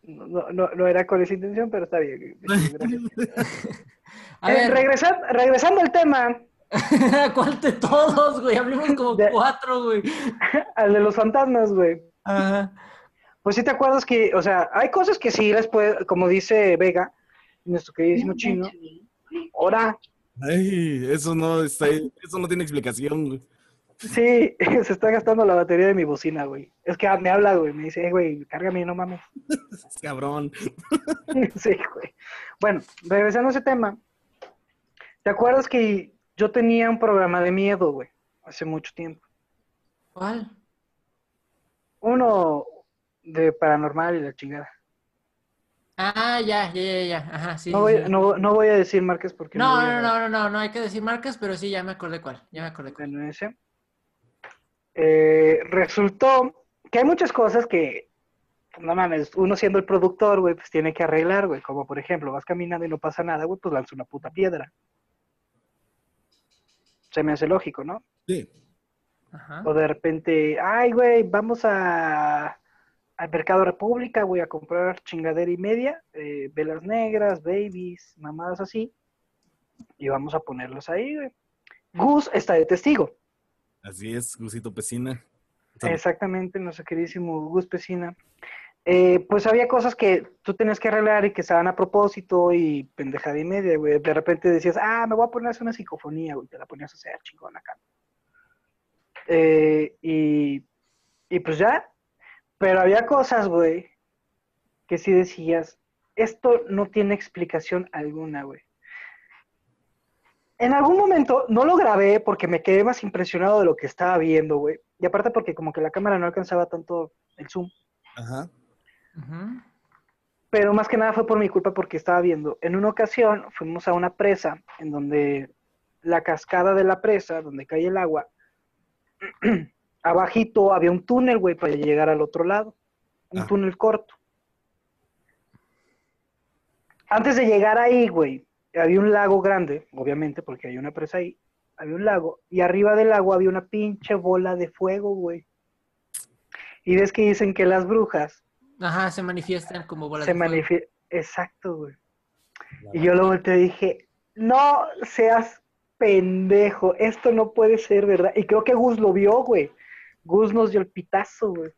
no, no, no era con esa intención, pero está bien. Gracias. A Eh, ver, regresa- regresando al tema, ¿cuál de todos, güey? Hablemos como De- cuatro, güey. al de los fantasmas, güey. Ajá. Pues sí te acuerdas que, o sea, hay cosas que sí les puede, como dice Vega, nuestro queridísimo chino, ahora, ay, eso no está, eso no tiene explicación. güey. sí, se está gastando la batería de mi bocina, güey. Es que me habla, güey, me dice, eh, güey, cárgame, no mames. Es cabrón. Sí, güey. Bueno, regresando a ese tema, ¿te acuerdas que yo tenía un programa de miedo, güey, hace mucho tiempo? ¿Cuál? Uno de paranormal y la chingada. Ah, ya, ya, ya, ya. Ajá, sí. No voy, sí. no, no voy a decir marcas porque No, no, a- no, no, no, no hay que decir marcas, pero sí, ya me acordé cuál. Ya me acordé cuál. Bueno, ese. Eh, resultó que hay muchas cosas que, no mames, uno siendo el productor, güey, pues tiene que arreglar, güey. Como por ejemplo, vas caminando y no pasa nada, güey, pues lanza una puta piedra. Se me hace lógico, ¿no? Sí. Ajá. O de repente, ay, güey, vamos a al Mercado República, güey, a comprar chingadera y media, eh, velas negras, babies, mamadas así, y vamos a ponerlos ahí, güey. Gus está de testigo. Así es, Gusito Pesina. Exactamente, nuestro queridísimo Gus Pesina. Eh, pues había cosas que tú tenías que arreglar y que estaban a propósito y pendejada y media, güey. De repente decías, ah, me voy a poner a hacer una psicofonía, güey. Te la ponías a hacer chingón acá. Eh, y, y pues ya. Pero había cosas, güey, que sí decías, esto no tiene explicación alguna, güey. En algún momento no lo grabé porque me quedé más impresionado de lo que estaba viendo, güey. Y aparte porque como que la cámara no alcanzaba tanto el zoom. Ajá. Pero más que nada fue por mi culpa porque estaba viendo. En una ocasión fuimos a una presa en donde la cascada de la presa, donde cae el agua, abajito había un túnel, güey, para llegar al otro lado. Un Ah. túnel corto. Antes de llegar ahí, güey, había un lago grande, obviamente, porque hay una presa ahí. Había un lago. Y arriba del lago había una pinche bola de fuego, güey. Y ves que dicen que las brujas Ajá, se manifiestan como bolas se de fuego. manifiestan. Exacto, güey. Y yo lo volteé y dije, no seas pendejo, esto no puede ser verdad. Y creo que Gus lo vio, güey. Gus nos dio el pitazo, güey.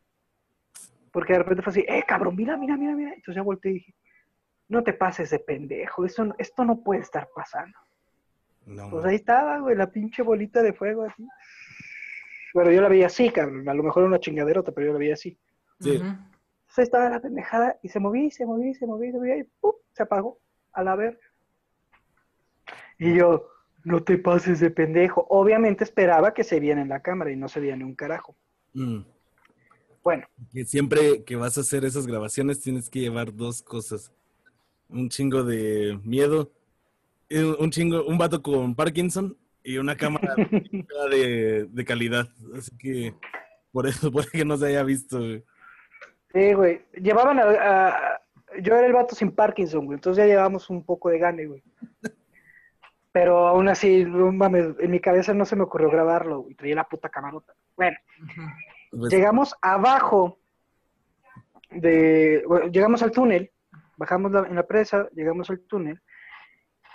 Porque de repente fue así, eh, cabrón, mira, mira, mira, mira. Entonces ya volteé y dije, no te pases de pendejo, esto, no- esto no puede estar pasando. No, Pues ahí estaba, güey, la pinche bolita de fuego así. Bueno, yo la veía así, cabrón. A lo mejor era una chingaderota, pero yo la veía así. Sí. Estaba la pendejada y se movía, y se movía, y se movía, y se movía y ¡pum! se apagó a la verga. Y yo, no te pases de pendejo. Obviamente esperaba que se viera en la cámara y no se veía ni un carajo. Mm. Bueno, Que siempre que vas a hacer esas grabaciones tienes que llevar dos cosas. Un chingo de miedo, un chingo, un vato con Parkinson y una cámara de, de calidad. Así que por eso puede que no se haya visto. güey. Sí, güey. Llevaban a, a- Yo era el vato sin Parkinson, güey. Entonces ya llevamos un poco de gane, güey. Pero aún así, no mames, en mi cabeza no se me ocurrió grabarlo, güey. Traía la puta camarota. Bueno. Pues, Llegamos abajo de. bueno, llegamos al túnel, bajamos la- en la presa, llegamos al túnel.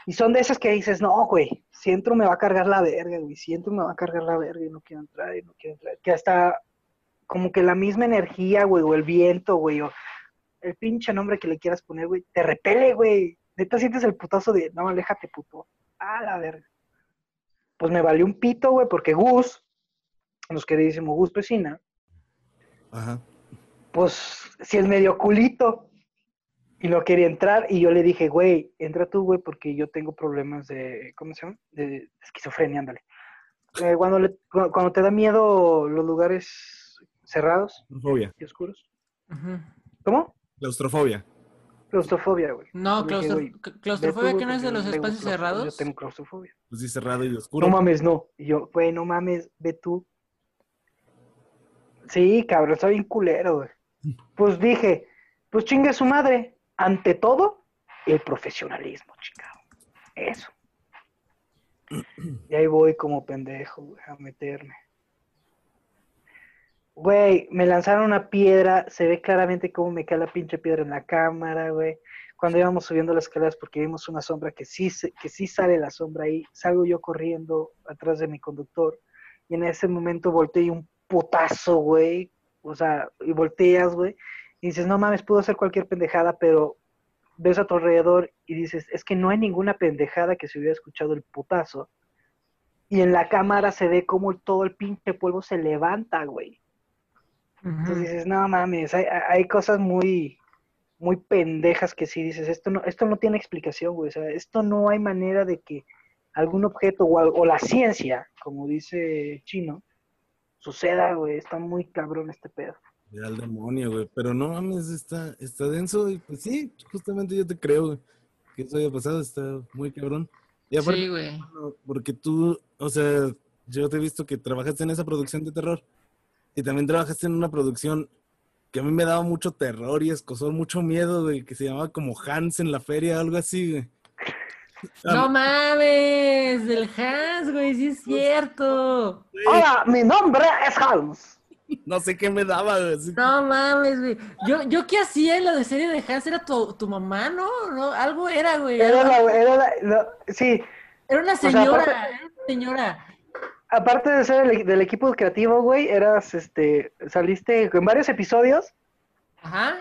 Y son de esas que dices, no, güey, si entro me va a cargar la verga, güey, si entro me va a cargar la verga y no quiero entrar y no quiero entrar. Que hasta como que la misma energía, güey, o el viento, güey, o el pinche nombre que le quieras poner, güey, te repele, güey. Neta sientes el putazo de, no, aléjate, puto. A la verga. Pues me valió un pito, güey, porque Gus, nos queridísimo Gus Pesina, Ajá. pues si es medio culito y no quería entrar y yo le dije, güey, entra tú, güey, porque yo tengo problemas de, ¿cómo se llama? De esquizofrenia, ándale. Eh, cuando, le- cu- cuando te da miedo los lugares cerrados Fobia. y oscuros. ¿Cómo? Claustrofobia. Claustrofobia, güey. No, dije, claustro- güey, claustrofobia tú, que no es de los espacios cerrados. Yo tengo claustrofobia. Pues sí, cerrado y oscuro. No mames, no. Y yo, güey, no mames, ve tú. Sí, cabrón, está bien culero, güey. Pues dije, pues chingue su madre. Ante todo, el profesionalismo, chingado. Eso. Y ahí voy como pendejo, güey, a meterme. Güey, me lanzaron una piedra, se ve claramente cómo me cae la pinche piedra en la cámara, güey. Cuando íbamos subiendo las escaleras porque vimos una sombra que sí, que sí sale la sombra ahí, salgo yo corriendo atrás de mi conductor y en ese momento volteé un putazo, güey. O sea, y volteas, güey, y dices, no mames, pudo hacer cualquier pendejada, pero ves a tu alrededor y dices, es que no hay ninguna pendejada que se hubiera escuchado el putazo. Y en la cámara se ve como todo el pinche polvo se levanta, güey. Entonces dices, no mames, hay, hay cosas muy, muy pendejas que sí dices, esto no, esto no tiene explicación, güey. O sea, esto no hay manera de que algún objeto o, o la ciencia, como dice Chino, suceda, güey. Está muy cabrón este pedo. Ve al demonio, güey. Pero no mames, está, está denso. Y pues sí, justamente yo te creo, güey. Que eso haya pasado, está muy cabrón. Y aparte, Sí, güey. porque tú, o sea, yo te he visto que trabajaste en esa producción de terror. Y también trabajaste en una producción que a mí me daba mucho terror y escosor, mucho miedo, güey, que se llamaba como Hans en la feria, algo así, güey. Ah, No mames, del Hans, güey, sí es cierto. güey, Hola, mi nombre es Hans. No sé qué me daba, güey. No mames, güey. Yo, yo qué hacía en la de serie de Hans, era tu, tu mamá, ¿no? ¿no? Algo era, güey. Era Era, la, era la- sí, era una sea, señora, aparte- era una señora. Aparte de ser el- del equipo creativo, güey, eras, este, saliste en varios episodios Ajá.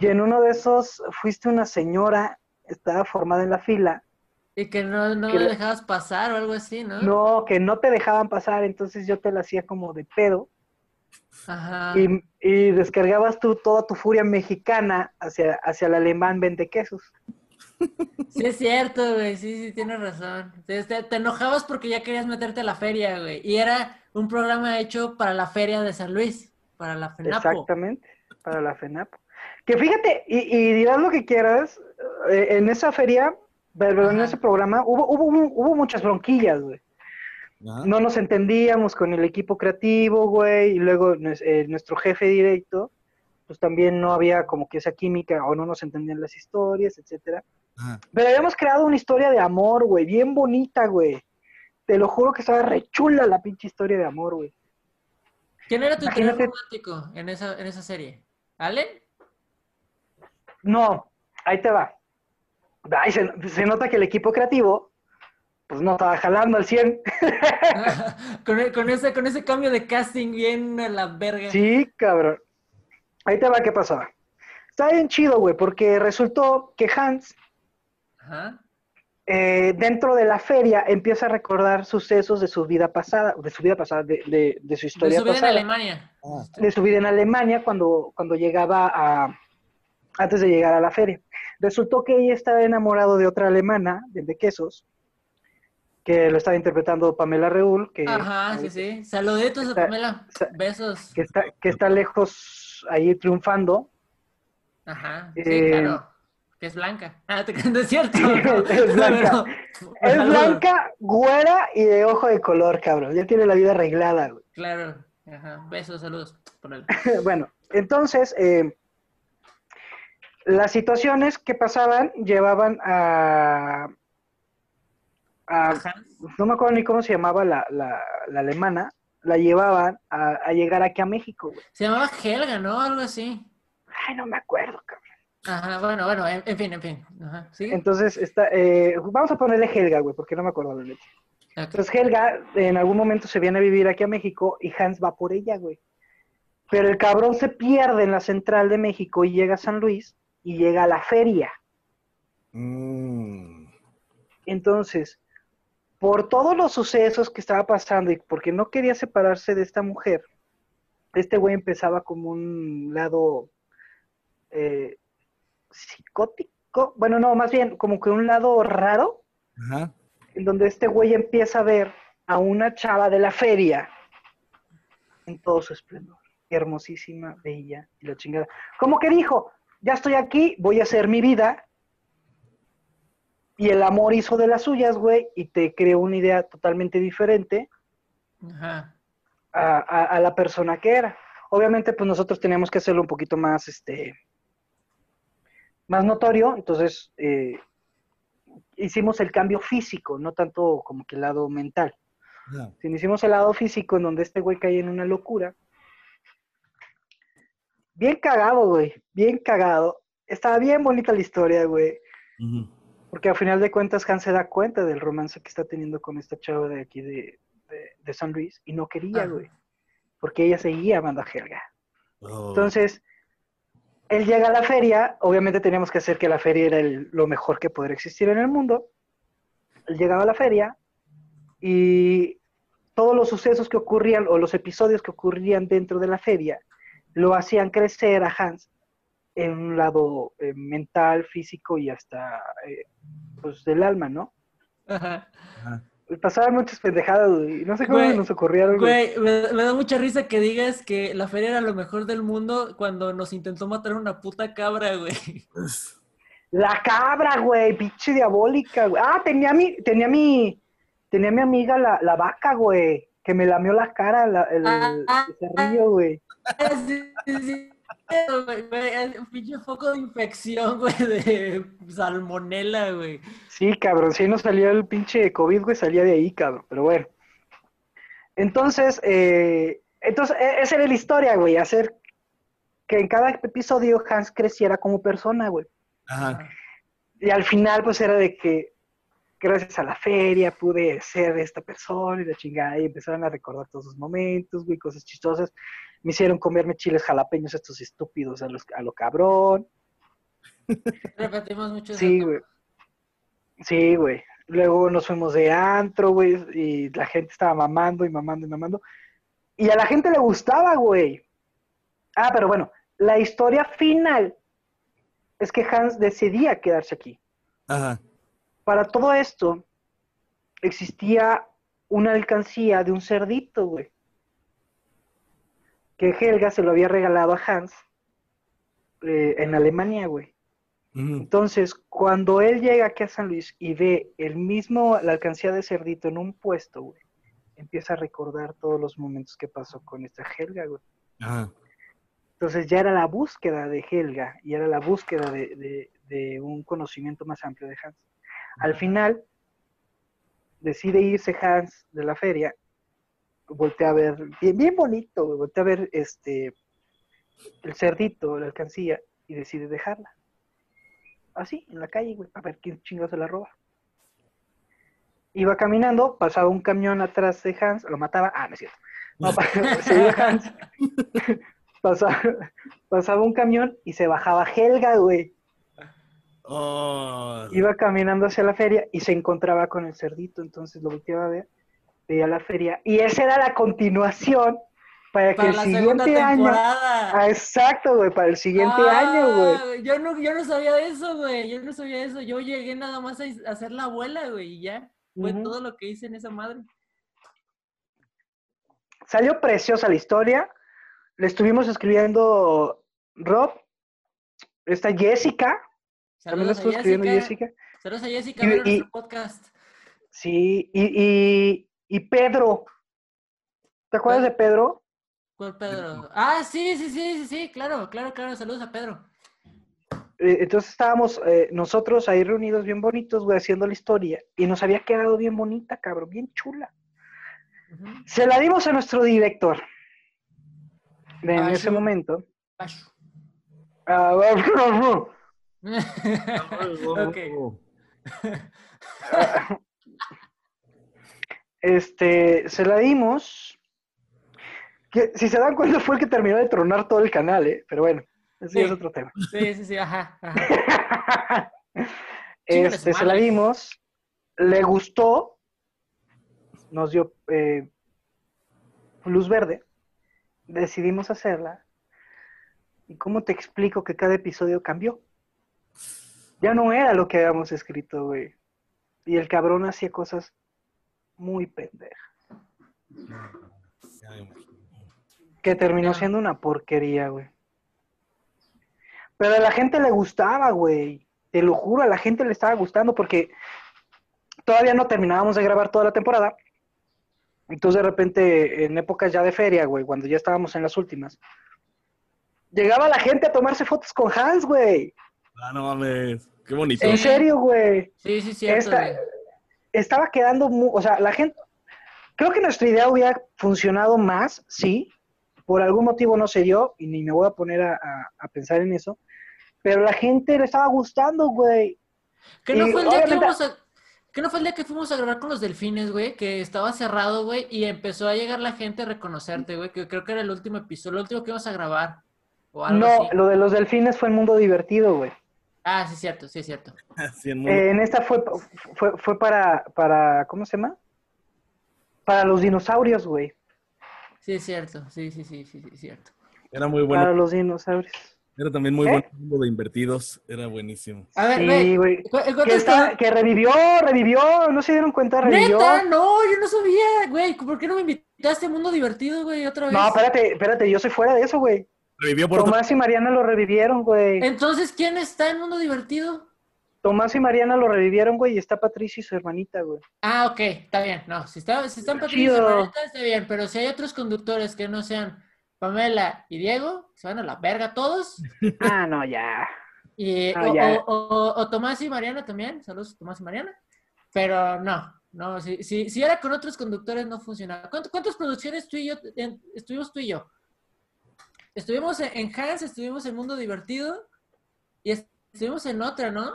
y en uno de esos fuiste una señora, estaba formada en la fila, Y que no, no Que la- dejabas pasar o algo así, ¿no? no, que no te dejaban pasar, entonces yo te la hacía como de pedo Ajá. y, y descargabas tú toda tu furia mexicana hacia, hacia el alemán vende quesos. Sí, es cierto, güey. Sí, sí, tienes razón. Te, te- te enojabas porque ya querías meterte a la feria, güey. Y era un programa hecho para la feria de San Luis, para la FENAPO. Exactamente, para la FENAPO. Que fíjate, y, y dirás lo que quieras, eh, en esa feria, pero en Ajá. ese programa, hubo, hubo, hubo muchas bronquillas, güey. Ajá. No nos entendíamos con el equipo creativo, güey, y luego eh, nuestro jefe directo, pues también no había como que esa química o no nos entendían las historias, etcétera. Ajá. Pero habíamos creado una historia de amor, güey, bien bonita, güey. Te lo juro que estaba rechula la pinche historia de amor, güey. ¿Quién era tu interés Imagínate- romántico en esa, en esa serie? ¿Ale? No, ahí te va. Ay, se, se nota que el equipo creativo, pues no estaba jalando al 100. con, e- con ese, con ese cambio de casting bien a la verga. sí, cabrón. Ahí te va qué pasaba. Está bien chido, güey, porque resultó que Hans, Ajá. eh, dentro de la feria, empieza a recordar sucesos de su vida pasada, de su vida pasada, de, de- de su De historia su vida en. Alemania. Ah. de su vida en Alemania cuando, cuando llegaba a, antes de llegar a la feria. Resultó que ella estaba enamorado de otra alemana, de quesos, que lo estaba interpretando Pamela Reul, que, Ajá, sí, sí. Saluditos a Pamela. Besos. que, está, que está lejos ahí triunfando. Ajá. Sí, Eh, claro. Que es blanca. Ah, te no es cierto. Es blanca. Pero- Es Saludos. blanca, güera y de ojo de color, cabrón. Ya tiene la vida arreglada, güey. Claro. Ajá. Besos, saludos. Bueno, entonces, eh, las situaciones que pasaban llevaban a, a no me acuerdo ni cómo se llamaba la, la, la alemana, la llevaban a, a llegar aquí a México, güey. Se llamaba Helga, ¿no? Algo así. Ay, no me acuerdo, cabrón. Ajá, bueno, bueno, en, en fin, en fin. Ajá. ¿Sí? Entonces, está, eh, vamos a ponerle Helga, güey, porque no me acuerdo la. Ok. Entonces, Helga en algún momento se viene a vivir aquí a México y Hans va por ella, güey. Pero el cabrón se pierde en la central de México y llega a San Luis y llega a la feria. Mm. Entonces, por todos los sucesos que estaba pasando y porque no quería separarse de esta mujer, este güey empezaba como un lado eh, psicótico, bueno, no, más bien como que un lado raro, Ajá. en donde este güey empieza a ver a una chava de la feria en todo su esplendor, hermosísima, bella y la chingada. Como que dijo, ya estoy aquí, voy a hacer mi vida. Y el amor hizo de las suyas, güey, y te creó una idea totalmente diferente Ajá. a, a- a la persona que era. Obviamente, pues nosotros teníamos que hacerlo un poquito más, este, más notorio, entonces eh, hicimos el cambio físico, no tanto como que el lado mental. Si hicimos el lado físico en donde este güey cae en una locura. Bien cagado, güey. Bien cagado. Estaba bien bonita la historia, güey. Porque al final de cuentas Hans se da cuenta del romance que está teniendo con esta chava de aquí de, de- de San Luis y no quería, Ah. güey. Porque ella seguía amando a Helga. Oh. Entonces, él llega a la feria. Obviamente teníamos que hacer que la feria era el- lo mejor que podría existir en el mundo. Él llegaba a la feria y todos los sucesos que ocurrían o los episodios que ocurrían dentro de la feria lo hacían crecer a Hans en un lado eh, mental, físico y hasta eh, pues del alma, ¿no? Ajá. Ajá. Pasaban muchas pendejadas, güey. No sé cómo Güey, nos ocurrieron, güey. Güey, me, me da mucha risa que digas que la feria era lo mejor del mundo cuando nos intentó matar una puta cabra, güey. La cabra, güey, pinche diabólica, güey. Ah, tenía mi, tenía mi, tenía mi amiga la, la vaca, güey, que me lamió la cara, la- el, Ah, el cerrillo, güey. Sí, sí, sí. Pinche foco de infección, güey, de salmonela, güey. Sí, cabrón, si no salía el pinche COVID, güey, salía de ahí, cabrón, pero bueno. Entonces, eh, entonces, e- esa era la historia, güey, hacer que en cada episodio Hans creciera como persona, güey. Ajá. Y al final, pues era de que gracias a la feria pude ser esta persona y la chingada, y empezaron a recordar todos esos momentos, güey, cosas chistosas. Me hicieron comerme chiles jalapeños estos estúpidos a, los, a lo cabrón. Repetimos mucho eso. Sí, güey. Sí, güey. Luego nos fuimos de antro, güey, y la gente estaba mamando y mamando y mamando. Y a la gente le gustaba, güey. Ah, pero bueno, la historia final es que Hans decidía quedarse aquí. Ajá. Para todo esto, existía una alcancía de un cerdito, güey. Que Helga se lo había regalado a Hans eh, en Alemania, güey. Entonces, cuando él llega aquí a San Luis y ve el mismo, la alcancía de cerdito en un puesto, güey, empieza a recordar todos los momentos que pasó con esta Helga, güey. Ajá. Entonces ya era la búsqueda de Helga y era la búsqueda de, de- de un conocimiento más amplio de Hans. Al final, decide irse Hans de la feria, voltea a ver, bien, bien bonito, voltea a ver este, el cerdito, la alcancía, y decide dejarla. Así, en la calle, güey, a ver quién chingo se la roba. Iba caminando, pasaba un camión atrás de Hans, lo mataba, ah, no es cierto. No, se iba Hans, pasaba, pasaba un camión y se bajaba Helga, güey. Oh, Iba caminando hacia la feria y se encontraba con el cerdito, entonces lo volteaba a ver, veía la feria, y esa era la continuación para que Para el la siguiente año. Ah, exacto, güey, para el siguiente Ah, año, güey. Yo no, yo no sabía eso, güey. Yo no sabía eso. Yo llegué nada más a hacer la abuela, güey, y ya. Fue todo lo que hice en esa madre. Salió preciosa la historia. Le estuvimos escribiendo Rob, esta Jessica, también la Saludos estuvo a escribiendo Jessica. Saludos a Jessica, Y- ver y- nuestro podcast. Sí, y, y, y Pedro. ¿Te acuerdas de Pedro? ¿Cuál Pedro? Ah, sí, sí, sí, sí, sí, claro, claro, claro. Saludos a Pedro. Eh, entonces estábamos eh, nosotros ahí reunidos bien bonitos, güey, haciendo la historia. Y nos había quedado bien bonita, cabrón, bien chula. Se la dimos a nuestro director. De- en ese momento. este, se la dimos. Que, si se dan cuenta, fue el que terminó de tronar todo el canal, ¿eh? Pero bueno, ese Sí. es otro tema. Sí, sí, sí, ajá, este, se la dimos, le gustó, nos dio eh, luz verde, decidimos hacerla. ¿Y cómo te explico que cada episodio cambió? Ya no era lo que habíamos escrito, güey. Y el cabrón hacía cosas muy pendejas. Que terminó siendo una porquería, güey. Pero a la gente le gustaba, güey. Te lo juro, a la gente le estaba gustando porque todavía no terminábamos de grabar toda la temporada. Entonces, de repente, en épocas ya de feria, güey, cuando ya estábamos en las últimas, llegaba la gente a tomarse fotos con Hans, güey. Ah, no mames. Qué bonito. En Sí. serio, güey. Sí, sí, güey. estaba quedando muy, o sea, la gente, creo que nuestra idea hubiera funcionado más, sí, por algún motivo no se dio, y ni me voy a poner a, a- a pensar en eso, pero la gente le estaba gustando, güey. ¿Qué no y fue el día que obviamente- fuimos a... ¿Qué no fue el día que fuimos a grabar con los delfines, güey? Que estaba cerrado, güey, y empezó a llegar la gente a reconocerte, güey, que creo que era el último episodio, el último que íbamos a grabar. O algo No, así. lo de los delfines fue en Mundo Divertido, güey. Ah, sí, es cierto, sí, es cierto. Sí, Eh, en esta fue, fue, fue para, para, ¿cómo se llama? Para los dinosaurios, güey. Sí, es cierto, sí, sí, sí, sí, sí, es cierto. Era muy Para bueno. los dinosaurios. Era también muy ¿Eh? bueno el mundo de invertidos. Era buenísimo. A ver, Sí, güey. güey. ¿cu- cuánto Que, está, está- que revivió, revivió, no se dieron cuenta, revivió. Neta, no, yo no sabía, güey. ¿Por qué no me invitaste a Mundo Divertido, güey, otra vez? No, espérate, espérate, yo soy fuera de eso, güey. Revivió por otro- Tomás y Mariana lo revivieron, güey. Entonces, ¿quién está en Mundo Divertido? Tomás y Mariana lo revivieron, güey, y está Patricia y su hermanita, güey. Ah, ok, está bien. No, si, está, si están Está Patricia y chido. Margarita, está bien, pero si hay otros conductores que no sean Pamela y Diego, se van a la verga todos. Ah, no, ya. Y, Ah, o, ya. o- o- o Tomás y Mariana también. Saludos, Tomás y Mariana. Pero no, no, si, si, si era con otros conductores no funcionaba. ¿Cuánto- ¿Cuántas producciones tú y yo en- estuvimos tú y yo? Estuvimos en, Hans, estuvimos en Mundo Divertido y est- estuvimos en otra, ¿no?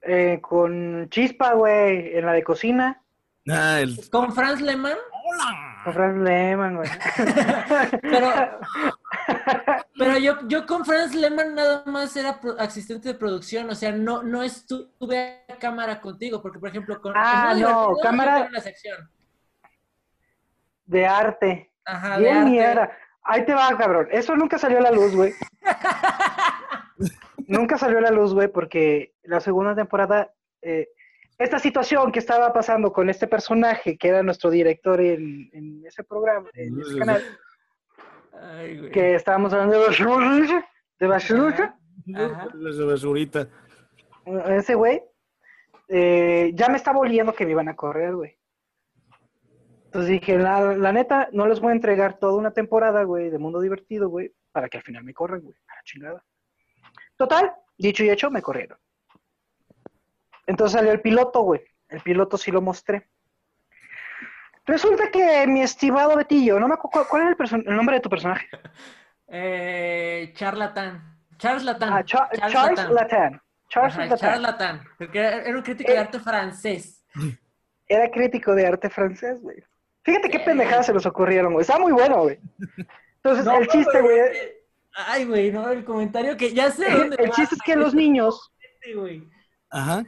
Eh, con Chispa, güey, en la de cocina. Ah, el... Con Franz Lehmann. Con Franz Lehmann, güey. Pero, pero yo, yo con Franz Lehmann nada más era pro- asistente de producción, o sea, no, no estuve a cámara contigo, porque por ejemplo, con Ah, no, cámara- era una sección. de arte. Ajá, de Bien arte. mierda. Ahí te va, cabrón. Eso nunca salió a la luz, güey. nunca salió a la luz, güey, porque la segunda temporada, eh, esta situación que estaba pasando con este personaje, que era nuestro director en, en ese programa, en ese canal, Ay, güey. que estábamos hablando de Basura, de Basura, Ajá. La basurita. ese güey, eh, ya me estaba oliendo que me iban a correr, güey. Entonces dije, la, la neta, no les voy a entregar toda una temporada, güey, de mundo divertido, güey, para que al final me corran, güey, a la chingada. Total, dicho y hecho, me corrieron. Entonces salió el piloto, güey. El piloto sí lo mostré. Resulta que mi estimado Betillo, no me acuerdo, ¿cuál, era el, el nombre de tu personaje? Eh, charlatán. Charles Latán. Ah, Cha- Charles Latan. Charles Ajá, Latan. Charles Latán. Porque era era un crítico de Eh. arte francés. Era crítico de arte francés, güey. Fíjate qué pendejadas se nos ocurrieron, güey. Estaba muy bueno, güey. Entonces, No, el chiste, güey. eh, Ay, güey, no, el comentario que ya sé dónde El va, chiste es que los niños, güey. Ajá.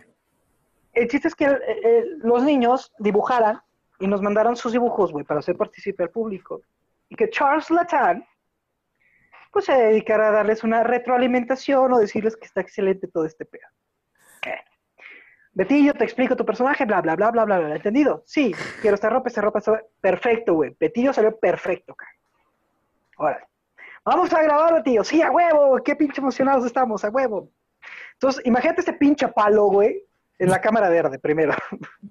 el chiste es que eh, eh, los niños dibujaran y nos mandaran sus dibujos, güey, para hacer participar al público. Y que Charles Latan, pues se dedicara a darles una retroalimentación o decirles que está excelente todo este pedo. Betillo, te explico tu personaje, bla, bla, bla, bla, bla, bla. ¿Entendido? Sí, quiero esta ropa, esta ropa, esta ropa. Perfecto, güey. Betillo salió perfecto, cara. Órale. Vamos a grabar, Betillo. Sí, a huevo. Qué pinche emocionados estamos, a huevo. Entonces, imagínate este pinche palo, güey, en la cámara verde primero.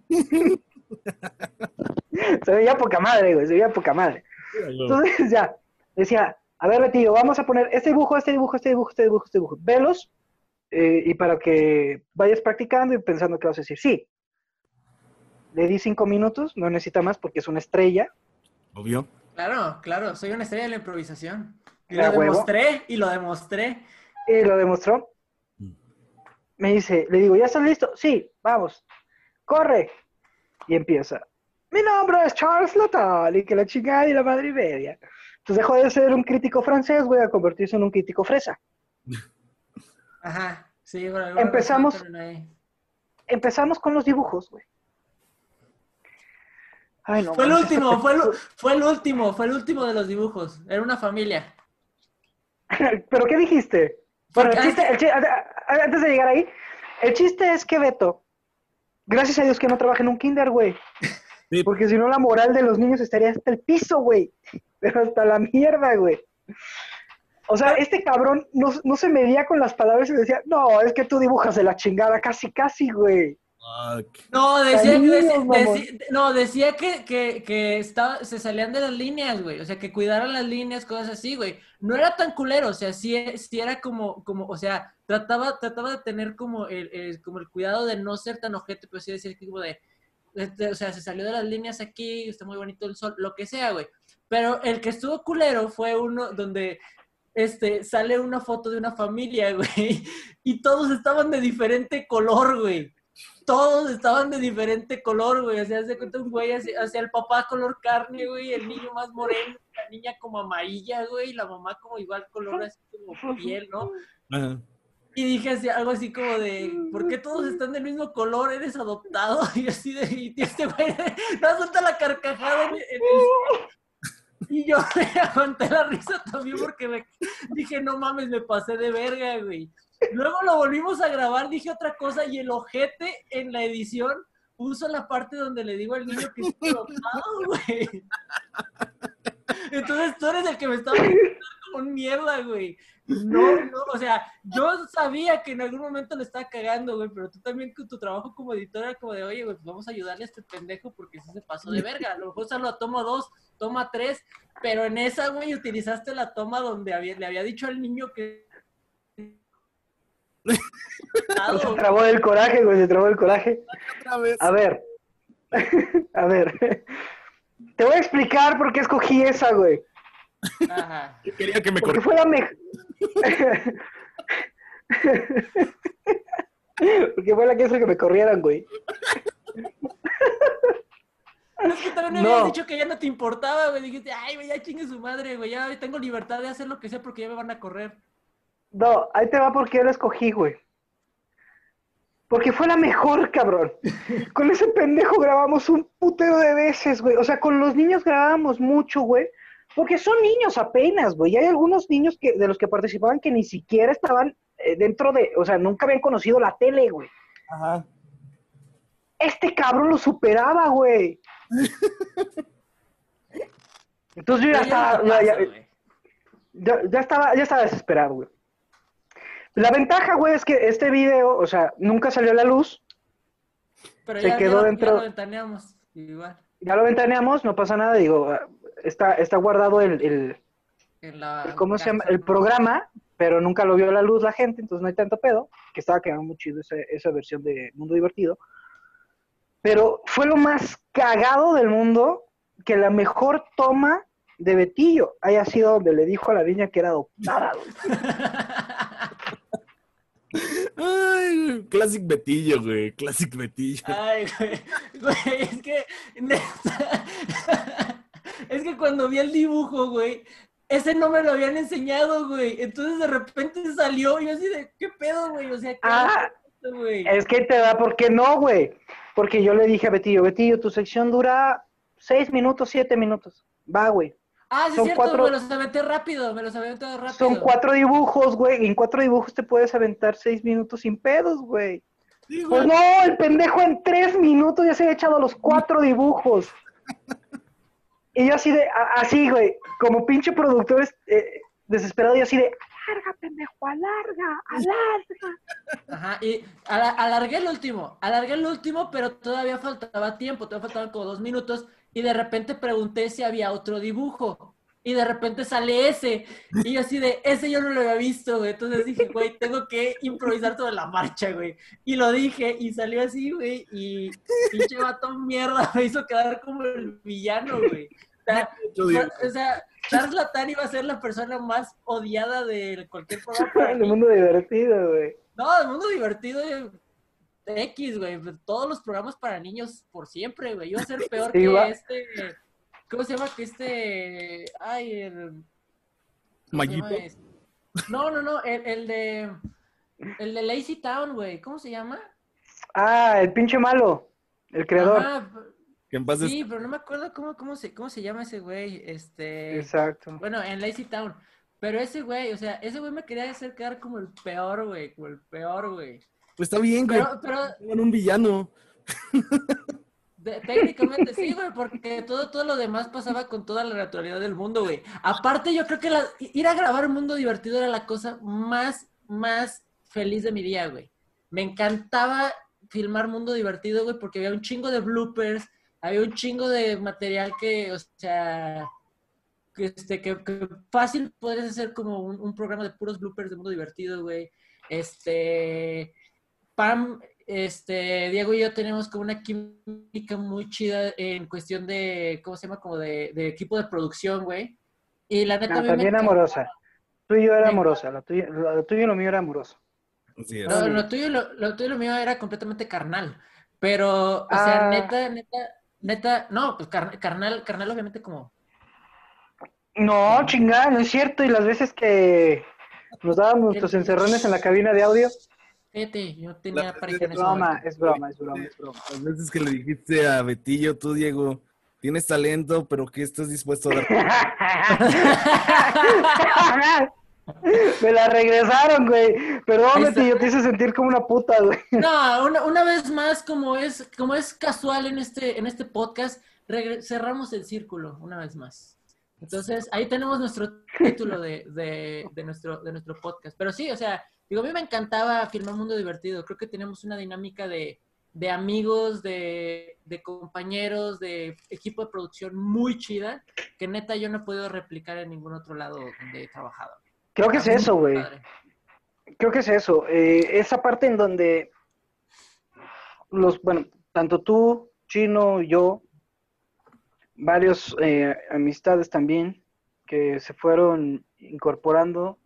se veía poca madre, güey, se veía poca madre. Entonces ya, decía, a ver, Betillo, vamos a poner este dibujo, este dibujo, este dibujo, este dibujo, este dibujo. Velos, eh, y para que vayas practicando y pensando qué vas a decir. Sí. Le di cinco minutos, no necesita más porque es una estrella. Obvio. Claro, claro, soy una estrella de la improvisación. Y A lo huevo. demostré, y lo demostré. Y lo demostró. Mm. Me dice, le digo, ¿ya estás listo? Sí, vamos. Corre. Y empieza. Mi nombre es Charles Latal y que la chingada y la madre media. Entonces dejó de ser un crítico francés, güey, a convertirse en un crítico fresa. Ajá, sí, alguna Empezamos-. Empezamos con los dibujos, güey. Ay, no. Fue el último, fue el, fue el último, fue el último de los dibujos. Era una familia. ¿Pero qué dijiste? Bueno, el chiste, el chi- a- a- antes de llegar ahí, el chiste es que Beto, gracias a Dios que no trabaja en un kinder, güey. Sí. Porque si no la moral de los niños estaría hasta el piso, güey. Pero hasta la mierda, güey. O sea, este cabrón no, no se medía con las palabras y decía, no, es que tú dibujas de la chingada, casi, casi, güey. Fuck. No, decía, deci- no, decía que, que, que estaba, se salían de las líneas, güey. O sea, que cuidaran las líneas, cosas así, güey. No era tan culero, o sea, sí, sí era como, como, o sea, trataba, trataba de tener como el, el- como el cuidado de no ser tan ojete, pero sí decir que como de, este, o sea, se salió de las líneas aquí, está muy bonito el sol, lo que sea, güey. Pero el que estuvo culero fue uno donde este, sale una foto de una familia, güey, y todos estaban de diferente color, güey. Todos estaban de diferente color, güey. O sea, se cuenta un güey hacia, hacia el papá color carne, güey, el niño más moreno, la niña como amarilla, güey, y la mamá como igual color así como piel, ¿no? Ajá. Y dije así, algo así como de, ¿por qué todos están del mismo color? ¿Eres adoptado? Y así de, y este güey, no suelta la carcajada en, en el y yo me aguanté la risa también porque me dije, no mames, me pasé de verga, güey. Luego lo volvimos a grabar, dije otra cosa y el ojete en la edición puso la parte donde le digo al niño que está adoptado, güey. Entonces tú eres el que me estaba un mierda, güey. No, no, o sea, yo sabía que en algún momento le estaba cagando, güey, pero tú también con tu trabajo como editor era como de, oye, güey, pues vamos a ayudarle a este pendejo porque sí se pasó de verga. A lo mejor solo toma dos, toma tres, pero en esa, güey, utilizaste la toma donde había- le había dicho al niño que... Se trabó del coraje, güey, se trabó del coraje. Otra vez. A ver. A ver. Te voy a explicar por qué escogí esa, güey. Ajá. Quería que me Porque corriera. fue la mejor. Porque fue la que hizo que me corrieran, güey. Es que también me No. habías dicho que ya no te importaba, güey. Dijiste, ay, güey, ya chingue su madre, güey. Ya tengo libertad de hacer lo que sea porque ya me van a correr. No, ahí te va porque yo la escogí, güey. Porque fue la mejor, cabrón. Con ese pendejo grabamos un putero de veces, güey. O sea, con los niños grabábamos mucho, güey. Porque son niños apenas, güey. Y hay algunos niños que, de los que participaban que ni siquiera estaban eh, dentro de, o sea, nunca habían conocido la tele, güey. Ajá. Este cabrón lo superaba, güey. Entonces yo ya estaba, ya, ya- güey. ya- ya estaba, ya estaba desesperado, güey. La ventaja, güey, es que este video, o sea, nunca salió a la luz. Pero se ya, quedó ya dentro- Ya lo ventaneamos, igual. Ya lo ventaneamos, no pasa nada, digo, está, está guardado el, el, ¿cómo se llama? El programa, pero nunca lo vio a la luz la gente, entonces no hay tanto pedo, que estaba quedando muy chido esa, esa versión de Mundo Divertido. Pero fue lo más cagado del mundo que la mejor toma de Betillo haya sido donde le dijo a la niña que era adoptada. Ay, Classic Betillo, güey. Classic Betillo. Ay, güey. Güey, es que. es que cuando vi el dibujo, güey. Ese no me lo habían enseñado, güey. Entonces de repente salió y yo así de, ¿qué pedo, güey? O sea, ¿qué Ah, es esto, güey? Es que te da, ¿por qué no, güey? Porque yo le dije a Betillo, Betillo, tu sección dura seis minutos, siete minutos. Va, güey. Ah, sí, es son cierto, cuatro- me los aventé rápido, me los aventé rápido. Son cuatro dibujos, güey. En cuatro dibujos te puedes aventar seis minutos sin pedos, güey. Sí, Pues güey. no, el pendejo en tres minutos ya se había echado los cuatro dibujos. Y yo así de, a- así, güey, como pinche productor eh, desesperado, yo así de, alarga, pendejo, alarga, alarga. Ajá, y ala- alargué el último, alargué el último, pero todavía faltaba tiempo, todavía faltaban como dos minutos, y de repente pregunté si había otro dibujo, y de repente sale ese, y yo así de, ese yo no lo había visto, güey, entonces dije, güey, tengo que improvisar sobre la marcha, güey, y lo dije, y salió así, güey, y pinche vato mierda me hizo quedar como el villano, güey. O sea, o sea, Charles Latán iba a ser la persona más odiada de cualquier programa. El mundo divertido, güey. No, el mundo divertido eh, X, güey. pues, Todos los programas para niños por siempre, güey. Iba a ser peor que Iba- este. ¿Cómo se llama? Que este. Ay, el. ¿cómo se Mayito. este? No, no, no. El, el de. El de Lazy Town, güey. ¿Cómo se llama? Ah, el pinche malo, el creador. Ajá, Que en paz des- sí, pero no me acuerdo cómo, cómo, se, cómo se llama ese güey. Este. Exacto. Bueno, en Lazy Town. Pero ese güey, o sea, ese güey me quería hacer quedar como el peor, güey. Como el peor, güey. Pues está bien, güey. Pero, pero un villano. De- técnicamente sí, güey, porque todo, todo lo demás pasaba con toda la naturalidad del mundo, güey. Aparte, yo creo que la- ir a grabar un mundo divertido era la cosa más, más feliz de mi día, güey. Me encantaba filmar mundo divertido, güey, porque había un chingo de bloopers, había un chingo de material que, o sea, que, este, que, que fácil podrías hacer como un, un programa de puros bloopers de mundo divertido, güey. Este, Pam, este, Diego y yo tenemos como una química muy chida en cuestión de, ¿cómo se llama? Como de, de equipo de producción, güey. Y la neta No, me también amorosa. Tú y yo era amorosa, lo tuyo, lo tuyo y lo mío era amoroso. No, lo tuyo, y lo, lo tuyo y lo mío era completamente carnal. Pero, o sea, Ah. neta, neta, neta, no, pues car- carnal, carnal obviamente como, No, chingada, no es cierto. Y las veces que nos dábamos nuestros encerrones en la cabina de audio, fíjate, yo tenía La- pareja en es ese broma, es broma, es broma, es broma. Las veces que le dijiste a Betillo, tú, Diego, tienes talento, pero ¿qué estás dispuesto a dar? Me la regresaron, güey. Perdón, Ahí Betty, está. yo te hice sentir como una puta, güey. No, una, una vez más, como es, como es casual en este, en este podcast, cerramos el círculo una vez más. Entonces, ahí tenemos nuestro título de, de, de nuestro, de nuestro podcast. Pero sí, o sea, digo, a mí me encantaba filmar Mundo Divertido. Creo que tenemos una dinámica de, de amigos, de, de compañeros, de equipo de producción muy chida, que neta yo no he podido replicar en ningún otro lado donde he trabajado. Creo que es eso, güey. Padre. Creo que es eso. Eh, esa parte en donde los, bueno, tanto tú, Chino, yo, varios eh, amistades también que se fueron incorporando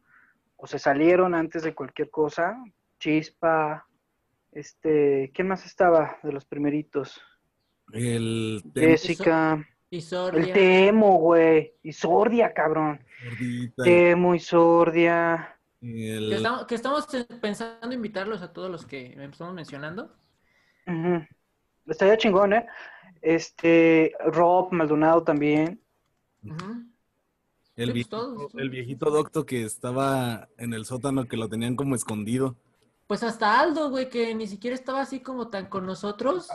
o se salieron antes de cualquier cosa. Chispa, este, ¿quién más estaba de los primeritos? El Jessica, Y el Sordia. Temo, güey, y Sordia, cabrón. gordita, Temo y Sordia. el- Que estamos, que estamos pensando invitarlos a todos los que estamos mencionando. Ujú. Estaría chingón, ¿eh? Este, Rob Maldonado también. El, Sí, pues, viejito, el viejito docto que estaba en el sótano que lo tenían como escondido. Pues hasta Aldo, güey, que ni siquiera estaba así como tan con nosotros.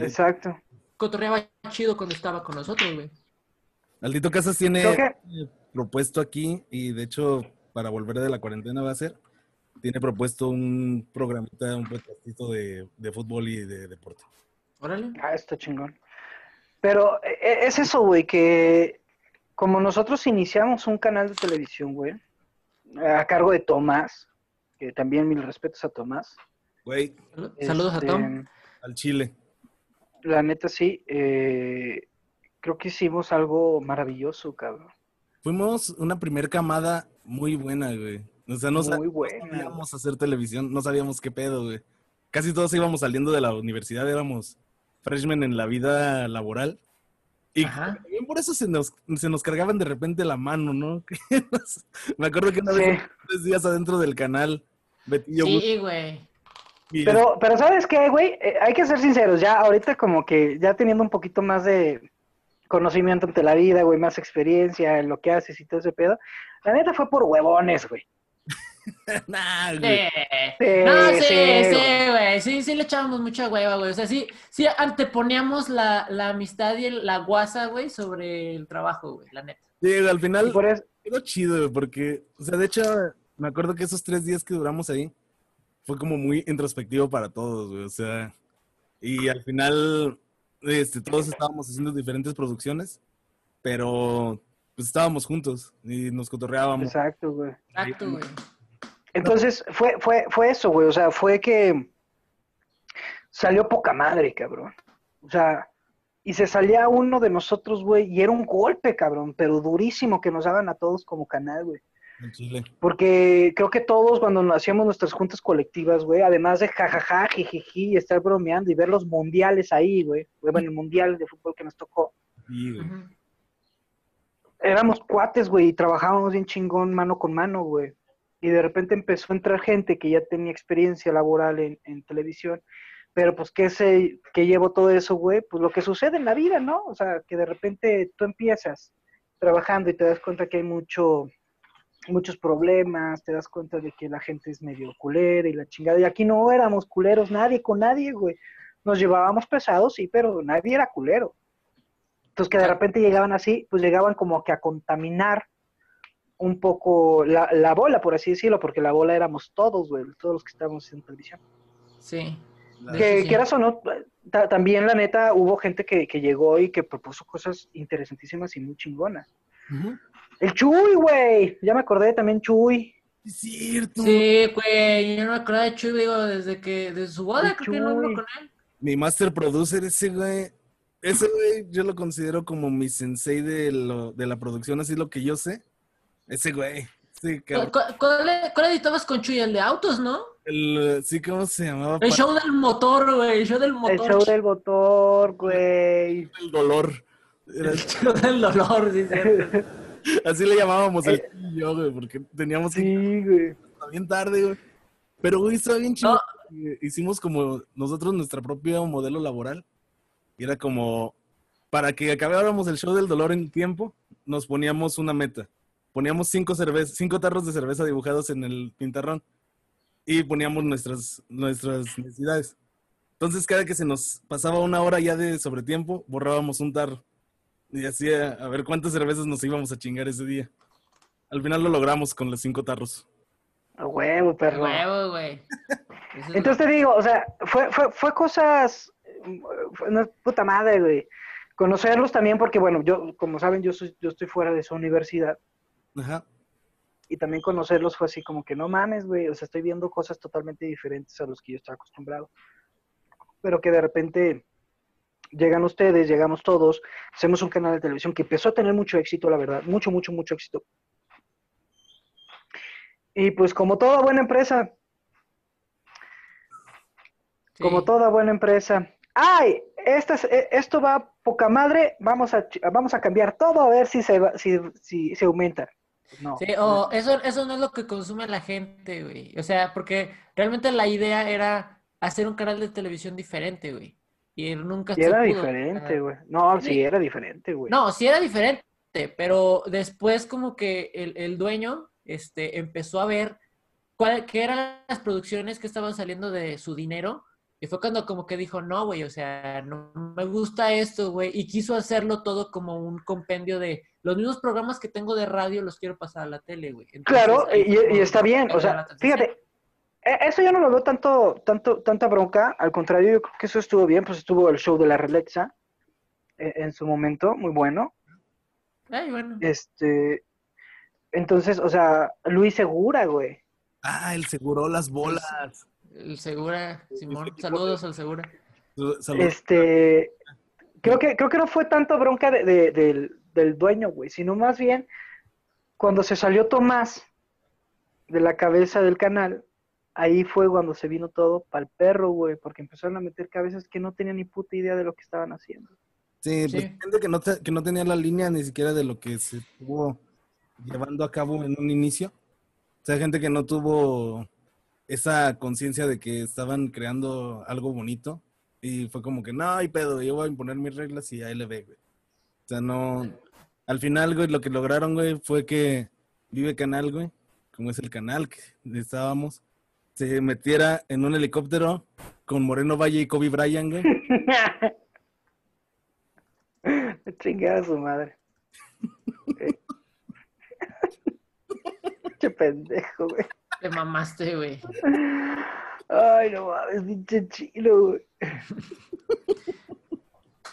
Exacto. Cotorreaba chido cuando estaba con nosotros, güey. Aldito Casas tiene eh, propuesto aquí, y de hecho, para volver de la cuarentena va a ser, tiene propuesto un programita, un podcastito de, de fútbol y de deporte. Órale. Ah, está chingón. Pero eh, es eso, güey, que como nosotros iniciamos un canal de televisión, güey, a cargo de Tomás, que también mil respetos a Tomás. Güey, Salud- Saludos este, a Tom. al Chile. La neta sí, eh, creo que hicimos algo maravilloso, cabrón. Fuimos una primer camada muy buena, güey. O sea, no, Muy no buena. sabíamos hacer televisión, no sabíamos qué pedo, güey. Casi todos íbamos saliendo de la universidad, éramos freshmen en la vida laboral. Y Ajá. también por eso se nos, se nos cargaban de repente la mano, ¿no? Me acuerdo que una Sí. vez tres días adentro del canal, Betillo Sí, güey. Pero, pero ¿sabes qué, güey? Eh, hay que ser sinceros, ya ahorita como que ya teniendo un poquito más de conocimiento ante la vida, güey, más experiencia en lo que haces y todo ese pedo, la neta fue por huevones, güey. Nah, güey. Sí. Sí, No, sí, sí, sí, güey. Sí, sí le echábamos mucha hueva, güey. O sea, sí, sí anteponíamos la, la amistad y el- la guasa, güey, sobre el trabajo, güey, la neta. Sí, al final por eso, quedó chido, güey, porque, o sea, de hecho, me acuerdo que esos tres días que duramos ahí fue como muy introspectivo para todos, güey, o sea, y al final, este, todos estábamos haciendo diferentes producciones, pero pues estábamos juntos y nos cotorreábamos. exacto, güey. Exacto, güey. Entonces, fue, fue, fue eso, güey. O sea, fue que salió poca madre, cabrón. O sea, y se salía uno de nosotros, güey, y era un golpe, cabrón, pero durísimo que nos daban a todos como canal, güey. Chile. Porque creo que todos cuando hacíamos nuestras juntas colectivas, güey, además de jajaja, jijiji, y estar bromeando y ver los mundiales ahí, güey, bueno, el mundial de fútbol que nos tocó, Sí, güey. Ujú. éramos cuates, güey, y trabajábamos bien chingón mano con mano, güey. Y de repente empezó a entrar gente que ya tenía experiencia laboral en, en televisión. Pero pues, ¿qué, se, ¿qué llevó todo eso, güey? Pues lo que sucede en la vida, ¿no? O sea, que de repente tú empiezas trabajando y te das cuenta que hay mucho, muchos problemas, te das cuenta de que la gente es medio culera y la chingada. Y aquí no éramos culeros nadie con nadie, güey. Nos llevábamos pesados, sí, pero nadie era culero. Entonces que de repente llegaban así, pues llegaban como que a contaminar un poco la, la bola, por así decirlo, porque la bola éramos todos, güey, todos los que estábamos en televisión. Sí. Que quieras o no, ta- también la neta hubo gente que, que llegó y que propuso cosas interesantísimas y muy chingonas. El Chuy, güey, ya me acordé también Chuy. Es cierto. Sí, güey. Yo no me acordaba de Chuy, digo, desde que, desde su boda, El creo que no hablo con él. Mi master producer, ese güey, ese güey yo lo considero como mi sensei de, lo, de la producción, así lo que yo sé. Ese güey. Sí, ¿Cuál, cuál- cuál editabas con Chuy? El de autos, ¿no? El, sí, ¿cómo se llamaba? El show del motor, güey. El show del El motor. show del motor, güey. El dolor. Era- El show del dolor, sí, cierto. así le llamábamos el y yo, güey, porque teníamos que Sí, güey. estar bien tarde, güey. Pero, güey, estaba bien chido. No. Hicimos como nosotros nuestra propia modelo laboral. Y era como, para que acabáramos el show del dolor en tiempo, nos poníamos una meta. Poníamos cinco, cervezas, cinco tarros de cerveza dibujados en el pintarrón. Y poníamos nuestras, nuestras necesidades. Entonces, cada que se nos pasaba una hora ya de sobretiempo, borrábamos un tarro. Y así a, a ver cuántas cervezas nos íbamos a chingar ese día. Al final lo logramos con los cinco tarros. A huevo, perro. Huevo, güey. Entonces te digo, o sea, fue, fue, fue cosas, fue una puta madre, güey. Conocerlos también porque, bueno, yo, como saben, yo, soy, yo estoy fuera de su universidad Ajá. y también conocerlos fue así como que no mames, güey, o sea, estoy viendo cosas totalmente diferentes a los que yo estaba acostumbrado. Pero que de repente llegan ustedes, llegamos todos, hacemos un canal de televisión que empezó a tener mucho éxito, la verdad, mucho, mucho, mucho éxito. Y pues como toda buena empresa, Sí. como toda buena empresa. ¡Ay! Esta es- eh, esto va poca madre, vamos a, vamos a cambiar todo a ver si se, va- si, si se aumenta. No. Sí, o eso, eso no es lo que consume la gente, güey. O sea, porque realmente la idea era hacer un canal de televisión diferente, güey. Y nunca Y era diferente, güey. No, sí, Sí. era diferente, güey. No, sí era diferente, pero después como que el, el dueño este, empezó a ver cuál, qué eran las producciones que estaban saliendo de su dinero. Y fue cuando como que dijo, no, güey, o sea, no me gusta esto, güey. Y quiso hacerlo todo como un compendio de los mismos programas que tengo de radio los quiero pasar a la tele, güey. Entonces, Claro, y, está bien, o sea, fíjate, eso yo no lo veo tanto, tanto, tanta bronca, al contrario, yo creo que eso estuvo bien, pues estuvo el show de la Relexa eh, en su momento, muy bueno. Ay, bueno. Este, entonces, o sea, Luis Segura, güey. Ah, el seguro las bolas. El Segura, Simón, saludos al Segura. Saludos. Este, creo que, creo que no fue tanto bronca de- de- del, del dueño, güey, sino más bien cuando se salió Tomás de la cabeza del canal, ahí fue cuando se vino todo pa'l perro, güey, porque empezaron a meter cabezas que no tenían ni puta idea de lo que estaban haciendo. Sí, pues Sí. gente que no, te- que no tenía la línea ni siquiera de lo que se estuvo llevando a cabo en un inicio. O sea, gente que no tuvo esa conciencia de que estaban creando algo bonito. Y fue como que, no, hay pedo, yo voy a imponer mis reglas y ahí le ve, güey. O sea, no... Al final, güey, lo que lograron, güey, fue que Vive Canal, güey, como es el canal que estábamos, se metiera en un helicóptero con Moreno Valle y Kobe Bryant, güey. Chingada a su madre. Qué pendejo, güey. Te mamaste, güey. Ay, no mames, pinche chilo, güey.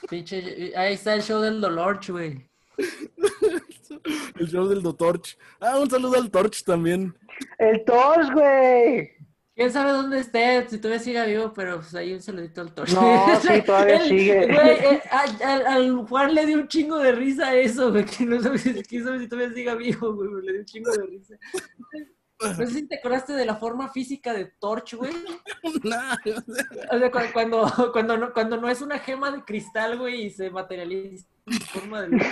Pinche, ahí está el show del dolor, güey. El show del Torch. Ah, un saludo al Torch también. El Torch, güey. ¿Quién sabe dónde esté? Si todavía sigue vivo, pero pues ahí un saludito al torch. No, sí, todavía sigue. Güey, eh, al, al Juan le dio un chingo de risa eso, güey. Que no sabe si, quién sabe si todavía sigue vivo, güey. pero Le dio un chingo de risa. No sé si te acordaste de la forma física de Torch, güey. Nah, O sea, cu- cuando, cuando, no, cuando no es una gema de cristal, güey, y se materializa en forma de luz.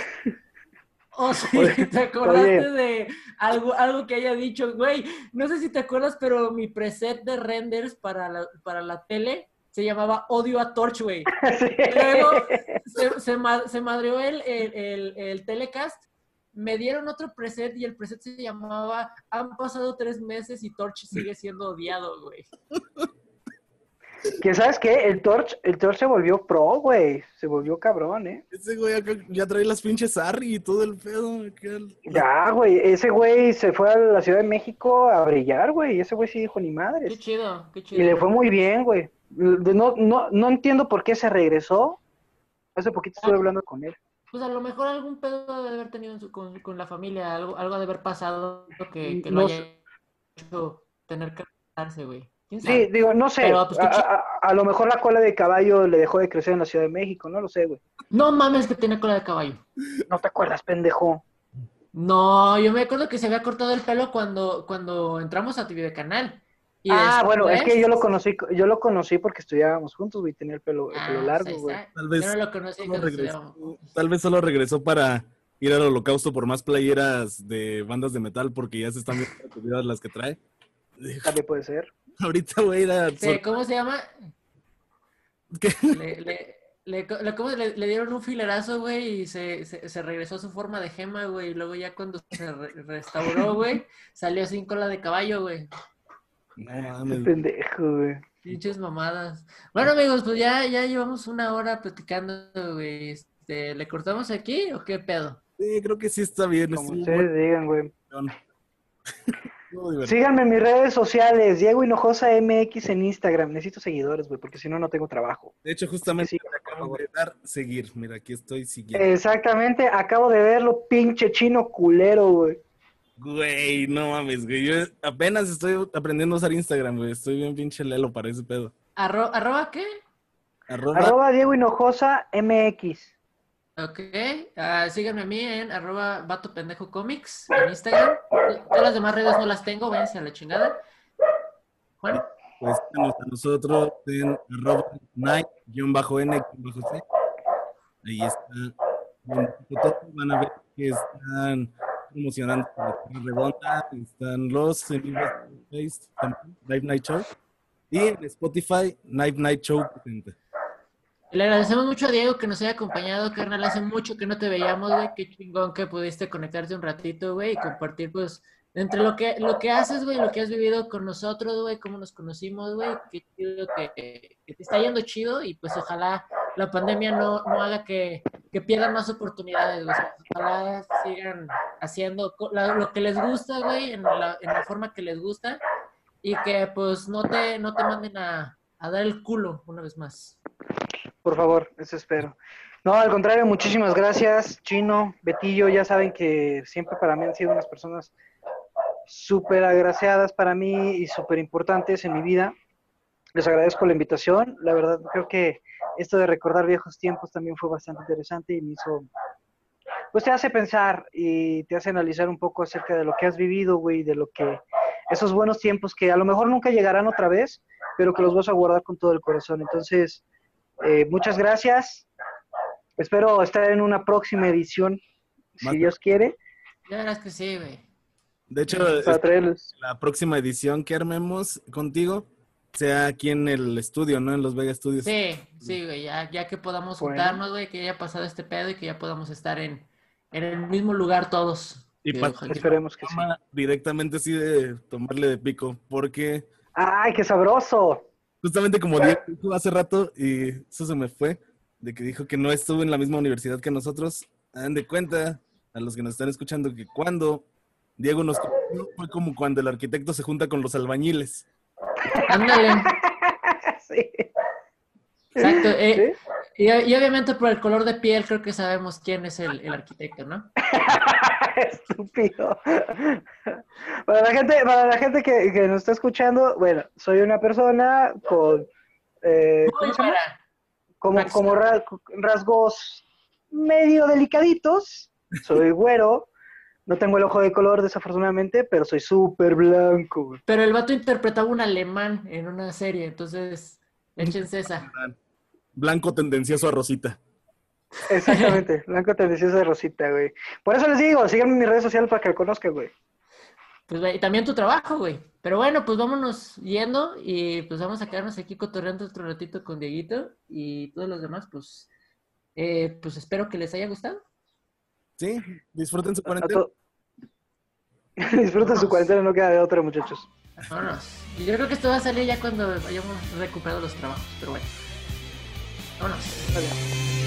O sí, Oye, te acordaste oye. de algo, algo que haya dicho, güey, no sé si te acuerdas, pero mi preset de renders para la, para la tele se llamaba Odio a Torch, güey. Sí. Luego se, se, ma- se madreó el, el, el- el telecast, me dieron otro preset y el preset se llamaba Han pasado tres meses y Torch sigue siendo odiado, güey. Que sabes qué, el Torch, el Torch se volvió pro, güey. Se volvió cabrón, ¿eh? ese güey acá ya trae las pinches Arri y todo el pedo. el- Ya, güey. Ese güey se fue a la Ciudad de México a brillar, güey. Ese güey sí dijo ni Qué madres. chido, qué Y chido. le fue muy bien, güey. No, no, no entiendo por qué se regresó. Hace poquito estuve hablando con él. Pues a lo mejor algún pedo de haber tenido su- con, con la familia, algo, algo de haber pasado que, que lo No haya sé. hecho tener que güey. ¿Quién Sí, digo, no sé. Pero, pues, a, chi- a- a lo mejor la cola de caballo le dejó de crecer en la Ciudad de México. No lo sé, güey. No mames que tiene cola de caballo. No te acuerdas, pendejo. No, yo me acuerdo que se había cortado el pelo cuando, cuando entramos a TV de Canal. Y ah, bueno, es que yo lo conocí, yo lo conocí porque estudiábamos juntos, güey. Tenía el pelo, el pelo Ah, largo, pues ahí güey. Tal vez Yo no lo conocí solo regresó, tal vez solo regresó para ir al holocausto por más playeras de bandas de metal porque ya se están viendo las que trae. También puede ser. Ahorita voy a ir a... Sí, ¿Cómo se llama? ¿Qué? Le, le, ¿cómo le- le dieron un filerazo, güey, y se, se, se regresó a su forma de gema, güey. Y luego ya cuando se re- restauró, güey, salió sin cola de caballo, güey. No mames. pendejo, güey. Pinches mamadas. Bueno, amigos, pues ya, ya llevamos una hora platicando, güey. Este, ¿Le cortamos aquí o qué pedo? Sí, creo que sí está bien. Como ustedes digan, güey. Síganme en mis redes sociales, Diego Hinojosa MX en Instagram. Necesito seguidores, güey, porque si no, no tengo trabajo. De hecho, justamente Sí, acabo de dar seguir. Mira, aquí estoy siguiendo. Exactamente, acabo de verlo, pinche chino culero, güey. Güey, no mames, güey. Yo apenas estoy aprendiendo a usar Instagram, güey. Estoy bien pinche lelo para ese pedo. Arro- ¿Arroba qué? Arroba, Arroba Diego Hinojosa MX. Ok, ah, síganme a mí en arroba vato pendejo comics en Instagram. Todas las demás redes no las tengo, váyanse a la chingada. Juan, pues síganos a nosotros en arroba night-n-c. Ahí está. Van a ver que están promocionando la redonda. Están los en también, Night Show. Y en Spotify, Night Night Show. Le agradecemos mucho a Diego que nos haya acompañado, carnal. Hace mucho que no te veíamos, güey. Qué chingón que pudiste conectarte un ratito, güey, y compartir, pues, entre lo que, lo que haces, güey, lo que has vivido con nosotros, güey, cómo nos conocimos, güey. Qué chido que, que, te está yendo chido y, pues, ojalá la pandemia no, no haga que, que pierdan más oportunidades, güey. Ojalá sigan haciendo lo que les gusta, güey, en la, en la forma que les gusta y que, pues, no te, no te manden a, a dar el culo una vez más. Por favor, eso espero. No, al contrario, muchísimas gracias, Chino, Betillo, ya saben que siempre para mí han sido unas personas súper agraciadas para mí y súper importantes en mi vida. Les agradezco la invitación. La verdad, creo que esto de recordar viejos tiempos también fue bastante interesante y me hizo, pues te hace pensar y te hace analizar un poco acerca de lo que has vivido, güey, de lo que, esos buenos tiempos que a lo mejor nunca llegarán otra vez, pero que los vas a guardar con todo el corazón. Entonces, eh, muchas gracias. Espero estar en una próxima edición, si Dios quiere. Ya verás que sí, güey. De hecho, la próxima edición que armemos contigo sea aquí en el estudio, ¿no? En los Vega Studios. Sí, sí, güey, ya, ya que podamos juntarnos, güey, que haya pasado este pedo y que ya podamos estar en, en el mismo lugar todos. Y esperemos que sí. Directamente así de tomarle de pico, porque ¡Ay, qué sabroso! Justamente como dijo hace rato, y eso se me fue, de que dijo que no estuvo en la misma universidad que nosotros. Hagan de cuenta, a los que nos están escuchando, que cuando Diego nos conoció fue como cuando el arquitecto se junta con los albañiles. Ándale. sí. Exacto. Eh, y, obviamente por el color de piel creo que sabemos quién es el, el arquitecto, ¿no? Estúpido. Para la gente, para la gente que, que, nos está escuchando, bueno, soy una persona con eh, como, como rasgos medio delicaditos. Soy güero. No tengo el ojo de color, desafortunadamente, pero soy súper blanco. Pero el vato interpretaba un alemán en una serie, entonces échense esa. Blanco tendencioso a Rosita. Exactamente, blanco tendencioso de Rosita, güey. Por eso les digo, síganme en mis redes sociales para que lo conozcan, güey. Pues, y también tu trabajo, güey. Pero bueno, pues vámonos yendo y pues vamos a quedarnos aquí cotorreando otro ratito con Dieguito y todos los demás, pues, eh, pues espero que les haya gustado. Sí, disfruten su cuarentena. disfruten su cuarentena, no queda de otra, muchachos. Vámonos. Y yo creo que esto va a salir ya cuando hayamos recuperado los trabajos, pero bueno. Vámonos. Adiós.